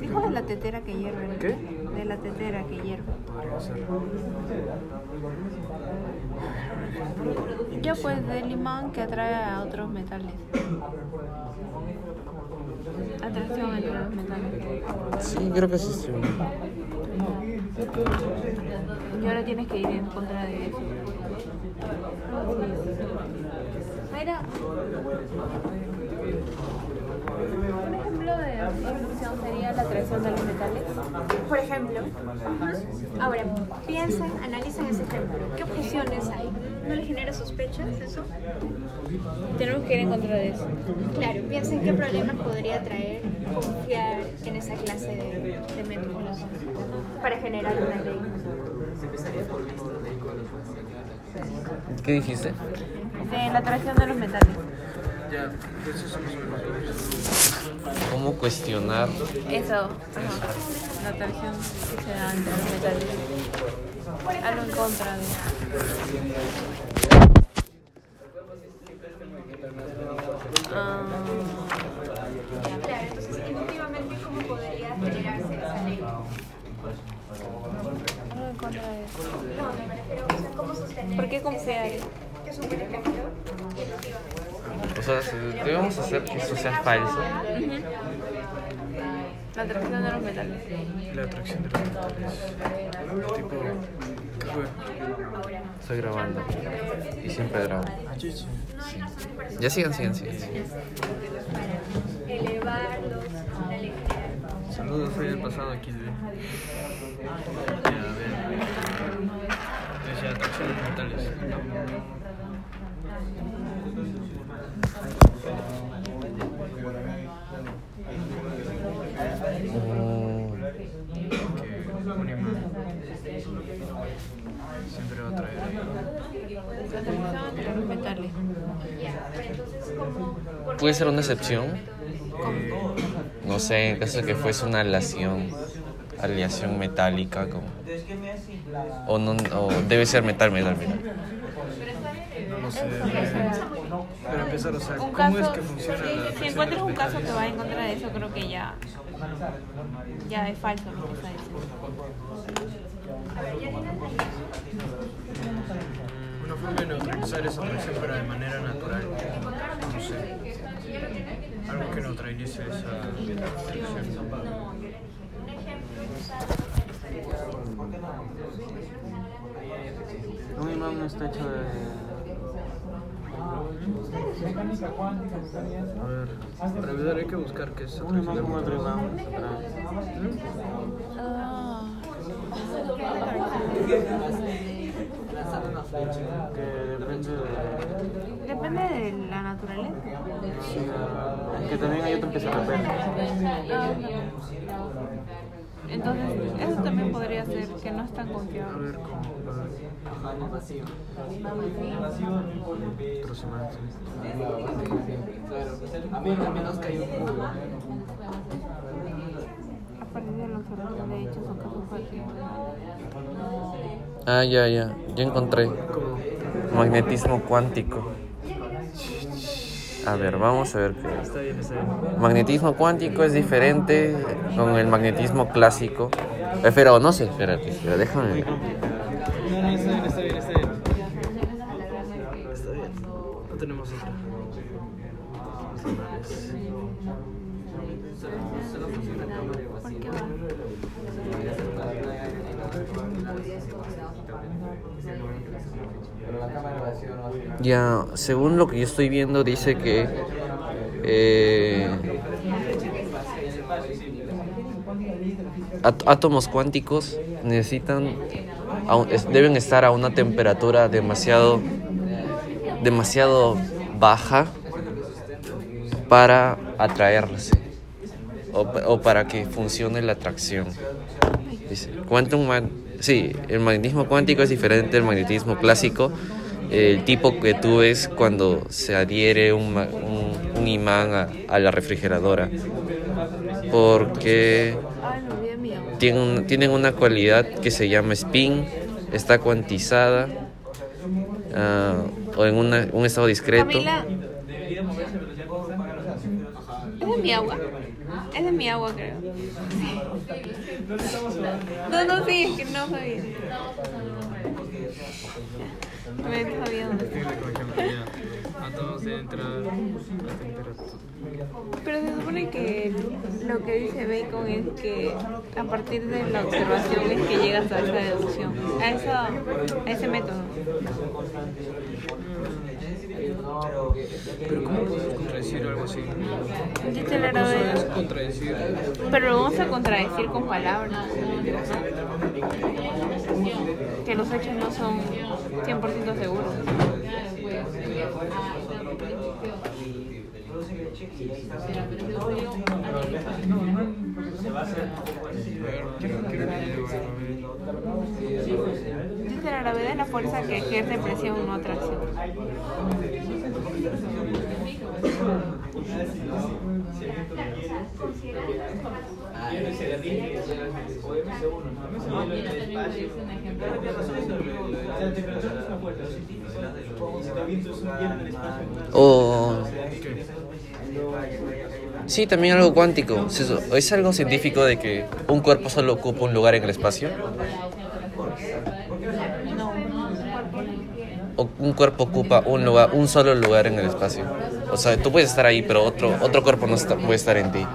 Dijo de la tetera que hierve. ¿no? ¿Qué? De la tetera que hierve. podría ser. Yo pues del imán que atrae a otros metales. Atracción entre los metales. Sí, creo que sí. sí. Y ahora tienes que ir en contra de eso. Mira. Un ejemplo de inducción sería la atracción de los metales. Por ejemplo, ahora piensen, analicen ese ejemplo. ¿Qué objeciones hay? ¿No le genera sospechas eso? Tenemos que ir en contra de eso. Claro, piensen qué problemas podría traer confiar en esa clase de, de métodos para generar una ley. ¿Qué dijiste? De la atracción de los metales. ¿Cómo cuestionar? Eso. ajá. La atracción que se da entre los metales. Algo en contra de. Ah, Claro, entonces efectivamente cómo podría generarse esa ley. algo en contra de eso. No, me refiero, o sea, cómo sostener. ¿Por qué confiar? Que es un buen ejemplo, efectivamente. O sea, si debemos hacer que eso sea falso. La atracción de los metales. La atracción de los metales. Tipo, ¿qué fue? Estoy grabando. Y siempre grabo. Chichi. Ya sigan, sigan, sigan. Elevarlos. Saludos, soy el pasado aquí de. Ya, a ver. Por ¿Puede ser una excepción? No sé, en caso de que fuese una aleación, aleación metálica, como, o, no, o debe ser metal, metal, metal. No sé. Pero empezar, o sea, Un ¿cómo es caso, que funciona la si, si de encuentras un caso que va en contra de eso, creo que ya, ya es falso lo que está diciendo. A ver, ya tienen la ley. Bueno, utilizar esa atracción pero de manera natural. No sé. Algo que neutralice esa atracción. Un imán no está hecho de. Mecánica cuántica. A ver, para hay que buscar qué es Un imán como otro imán. Que depende de. Depende de la naturaleza. sí, que también hay otro que se repele. Entonces, eso también podría ser que no es tan A confiable. ver cómo. A ver. Otros imanes. A partir de los órganos de hechos o casos cualquiera. Ah, ya, ya. Ya encontré. Magnetismo cuántico. A ver, vamos a ver qué es. Está bien, está bien. Magnetismo cuántico es diferente con el magnetismo clásico. Pero no sé, espérate, déjame ver. No, no, está bien, está bien, está bien. Está bien. No tenemos otra. Ya, según lo que yo estoy viendo, dice que eh, átomos cuánticos necesitan, deben estar a una temperatura demasiado, demasiado baja para atraerse o, pa- o para que funcione la atracción. Dice, quantum sí, el magnetismo cuántico es diferente del magnetismo clásico. El tipo que tú ves cuando se adhiere un, un- un imán a, la refrigeradora. Porque tienen, tienen una cualidad que se llama spin, está cuantizada ah, o en una- un estado discreto. Camila. ¿Es de mi agua? Es de mi agua, creo. No, no, sí, es que no. Me dónde está. Escribe, por ejemplo, ya. Átomos de temperatura. Pero se supone que lo que dice Bacon es que a partir de la observación es que llegas a esa deducción, a, esa, a ese método. Pero ¿cómo podemos contradecir algo así? Dice la gravedad. Es contradecir. Pero lo vamos a contradecir con palabras. Que los hechos no son 100% seguros. A. Dice la gravedad es la fuerza que ejerce presión, no atracción. O... Sí, también algo cuántico. ¿Es algo científico de que un cuerpo solo ocupa un lugar en el espacio? O un cuerpo ocupa un lugar, un solo lugar en el espacio. O sea, tú puedes estar ahí, pero otro, otro cuerpo no está- puede estar en ti.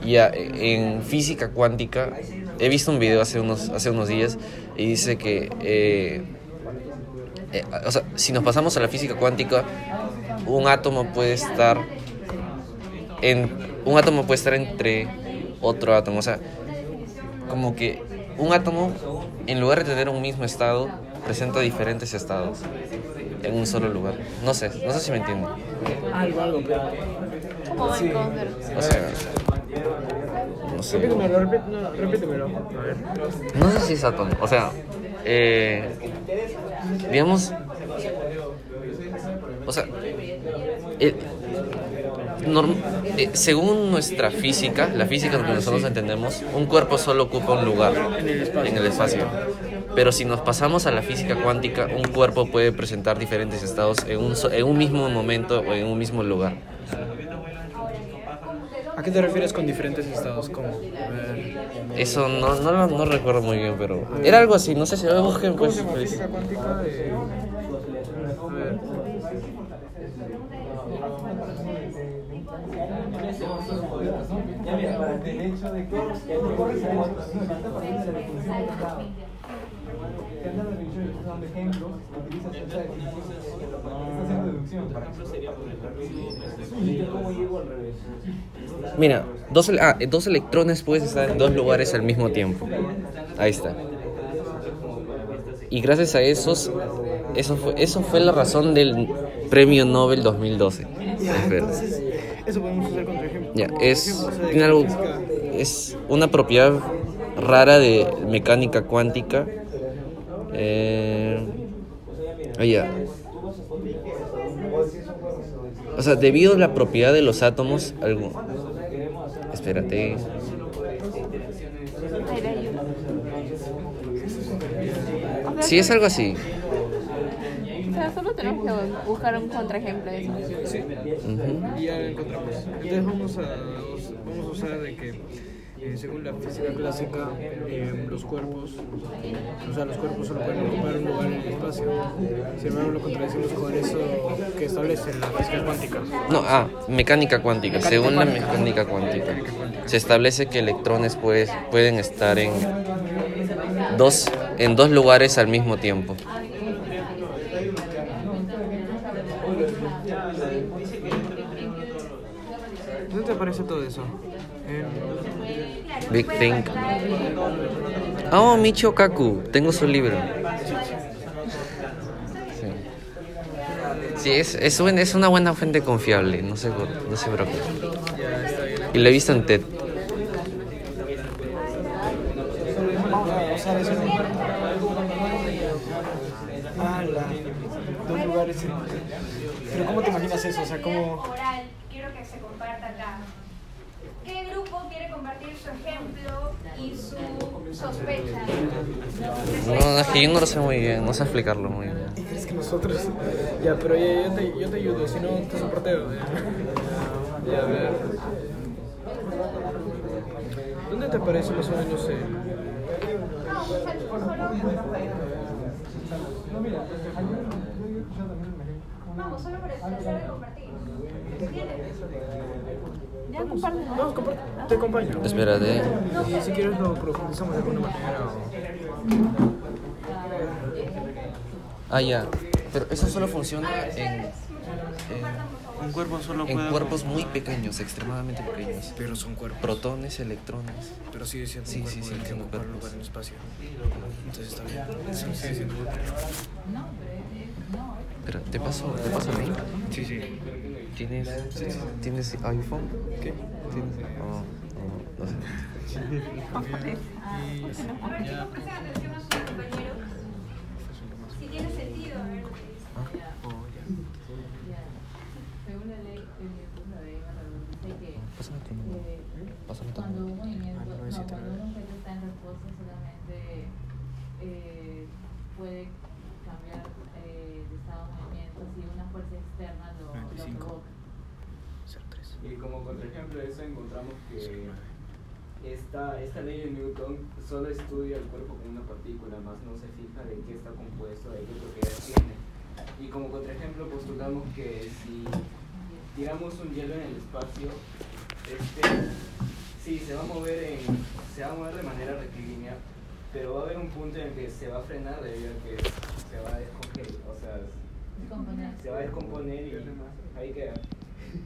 Y en física cuántica, he visto un video hace unos, hace unos días y dice que, eh, eh, o sea, si nos pasamos a la física cuántica, un átomo puede estar en un átomo puede estar entre otro átomo, o sea, como que un átomo en lugar de tener un mismo estado presenta diferentes estados en un solo lugar. No sé, no sé si me entienden. Algo, algo, pero. ¿Cómo Sí. ven con O sea, no sé. Repítemelo, repítemelo. A ver. No sé si es átomo, o sea, eh, digamos, o sea, eh, norm- eh, según nuestra física, la física que nosotros entendemos, un cuerpo solo ocupa un lugar en el espacio. Pero si nos pasamos a la física cuántica, un cuerpo puede presentar diferentes estados en un, en un mismo momento o en un mismo lugar. ¿A qué te refieres con diferentes estados? Ver, Eso no, no, lo- no recuerdo muy bien, pero era algo así. No sé si lo busquen, ¿Cómo pues. se llama? pues. Física cuántica. eh, a ver. Del hecho de que corres a otros, que andan en el show y estás dando ejemplos, utilizas esa definición, estás haciendo deducción. ¿Cómo llego al revés? Mira, dos, ah, dos electrones puedes estar en dos lugares al mismo tiempo. Ahí está. Y gracias a esos, eso fue, eso fue la razón del premio Nobel 2012. Espera. Entonces, eso podemos usar contra ejemplo. Ya, es, es una propiedad rara de mecánica cuántica. Eh. O sea, debido a la propiedad de los átomos, algo. Espérate. Sí, es algo así. Sea, solo tenemos que buscar un contraejemplo de eso. Sí. Y ya encontramos. Entonces vamos a, vamos a usar de que eh, según la física clásica eh, los cuerpos, o sea los cuerpos solo pueden ocupar un lugar en el espacio. Sin embargo lo contradecimos con eso que establece la física cuántica. No, ah, mecánica cuántica. Según la mecánica cuántica, se establece que electrones pues, pueden estar en dos, en dos lugares al mismo tiempo. Te aparece todo eso? En- Big Think. Oh, Michio Kaku. Tengo su libro. Sí, Sí, es, es, buen- es una buena fuente confiable. No se, no se preocupe. Y lo he visto en TED. Ah, Pero ¿cómo te imaginas eso? O sea, ¿cómo...? Se comparta acá. ¿Qué grupo quiere compartir su ejemplo y su sospecha? No, es que yo no lo sé muy bien. No sé explicarlo muy bien. Es que nosotros. Ya, pero ya, yo, te, yo te ayudo, si no te soporteo. Ya, Ya, a ver. ¿Dónde te aparece más o menos el.? No, pues solo. Vamos, solo por el placer de compartir. Ya comparte. No, comparte, te acompaño. Espérate. Y si quieres lo profundizamos de alguna manera. o- Ah, ya. Pero eso solo funciona en, Un cuerpo solo en puede. cuerpos muy pequeños, extremadamente pequeños. Pero son cuerpos. Protones, electrones. Pero sigue siendo Sí, un sí, cuerpo sí, del que ocupa lugar en el espacio. Entonces está bien. Sí, sigue siendo útil. Pero te paso, te paso el link. Sí, sí. ¿Tienes, ¿tienes iPhone? ¿Qué? ¿Tienes? Oh, oh, no sé. Si tiene sentido, a ver lo que dice. Según la ley, el la ley dice que eh, cuando un movimiento, Ah, no, cuando un objeto está en reposo solamente eh, puede cambiar eh, de estado de movimiento si una fuerza externa lo, lo 95. provoca. Y como contraejemplo de eso encontramos que esta, esta ley de Newton solo estudia el cuerpo como una partícula, más no se fija de qué está compuesto, de qué propiedades tiene. Y como contraejemplo postulamos que si tiramos un hielo en el espacio, este, sí, se va a mover en, se va a mover de manera rectilínea, pero va a haber un punto en el que se va a frenar debido a que se va a descongelar, o sea, Descomponer. se va a descomponer y ahí queda.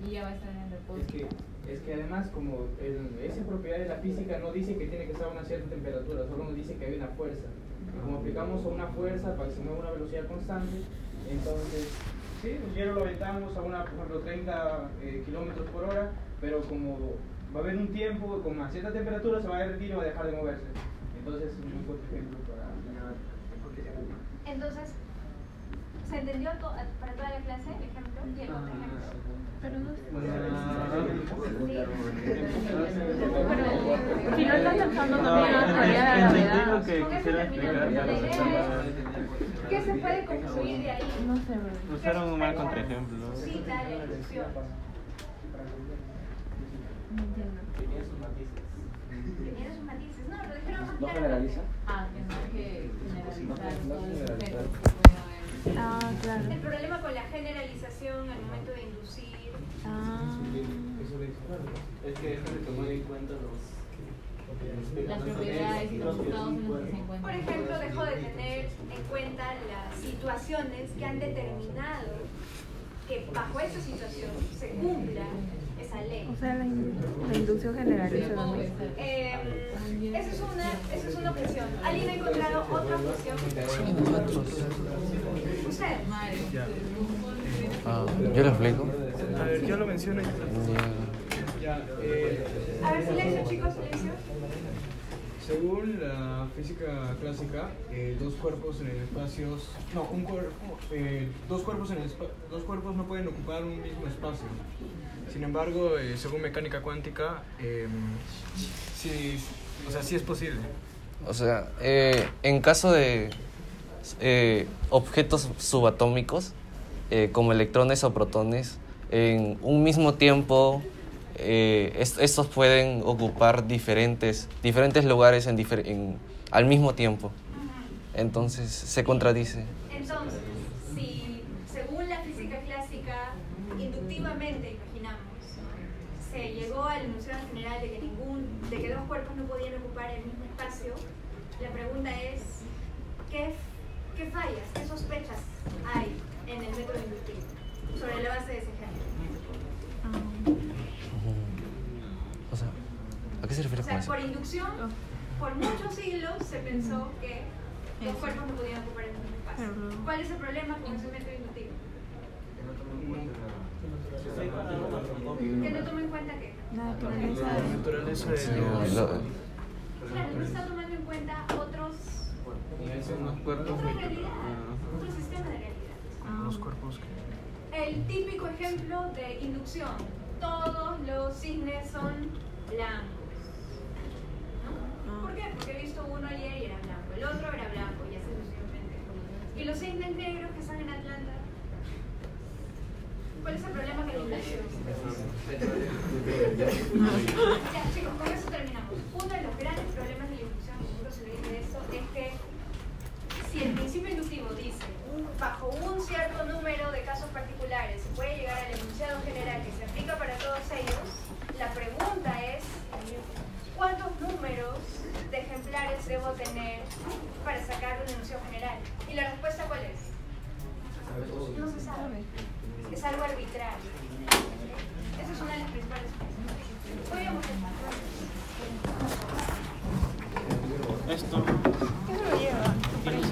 Y ya va a estar en reposo. Es que, es que además como el- esa propiedad de la física no dice que tiene que estar a una cierta temperatura, solo nos dice que hay una fuerza. Y como aplicamos a una fuerza para que se mueva a una velocidad constante, entonces, sí, el hielo lo aventamos a una, por ejemplo, 30 eh, kilómetros por hora, pero como va a haber un tiempo, con a cierta temperatura se va a derretir y va a dejar de moverse. Entonces, es un buen ejemplo para. Entonces, ¿se entendió to- para toda la clase el ejemplo y el no sé. Pero, Si no estás pensando también la la Entendí lo que quisiera explicar. La no- ¿qué se puede concluir de ahí? No sé, bro. Usaron un mal contraejemplo. Sí, dale, ilusión. No entiendo. Tenía sus matices. Tenía sus matices. No, lo dijeron más ¿No claramente. generaliza? Ah, que no hay que generalizar No, no. Ah, claro. El problema con la generalización al momento de inducir. Ah. Es que dejan de tomar en cuenta los. Las propiedades y los estados en los que se encuentran. Por ejemplo, dejo de tener en cuenta las situaciones que han determinado que bajo esa situación se cumpla esa ley. O sea, la, in- la inducción generaliza también. Eh, esa, es una, esa es una objeción. ¿Alguien ha encontrado otra objeción? Usted. Ah, yo lo explico. A ver, yo lo mencioné. Ya. Ya, eh, A ver, silencio, chicos, silencio. Según la física clásica, eh, dos cuerpos en el espacio, no, un cuerpo, eh, dos cuerpos en el dos cuerpos no pueden ocupar un mismo espacio. Sin embargo, eh, según mecánica cuántica, eh, sí, o sea, sí es posible. O sea, eh, en caso de eh, objetos subatómicos, eh, como electrones o protones, en un mismo tiempo, eh, est- estos pueden ocupar diferentes, diferentes lugares en difer- en- al mismo tiempo. Entonces se contradice. Entonces, si según la física clásica, inductivamente imaginamos, se llegó al enunciado general de que ningún, de que dos cuerpos no podían ocupar el mismo espacio, la pregunta es, ¿qué, qué fallas, qué sospechas hay en el método inductivo sobre la base de ese qué se refiere O con sea, eso? por inducción, por muchos siglos se pensó que Eso. cuerpos no podían ocupar el mismo espacio. ¿Cuál es el problema con ese método inductivo? Que no toma en cuenta qué. La naturaleza La de... naturaleza de Sí, los- lo- Claro, no está tomando en cuenta otros, otra realidad, otro sistema de realidad. los cuerpos que... El típico ejemplo de inducción. Todos los cisnes son blancos. ¿Por qué? Porque he visto uno ayer y era blanco, el otro era blanco y así sucesivamente. ¿Y los cisnes negros que están en Atlanta? ¿Cuál es el problema con la inducción? Ya, chicos, con eso terminamos. Uno de los grandes problemas de la inducción, seguro se le dice esto, es que si el principio inductivo dice bajo un cierto número de casos particulares se puede llegar al enunciado general que se aplica para todos ellos, la pregunta es cuántos números de ejemplares debo tener para sacar un enunciado general? ¿Y la respuesta cuál es? No se sabe. Es algo arbitrario. Esa es una de las principales cosas. Esto.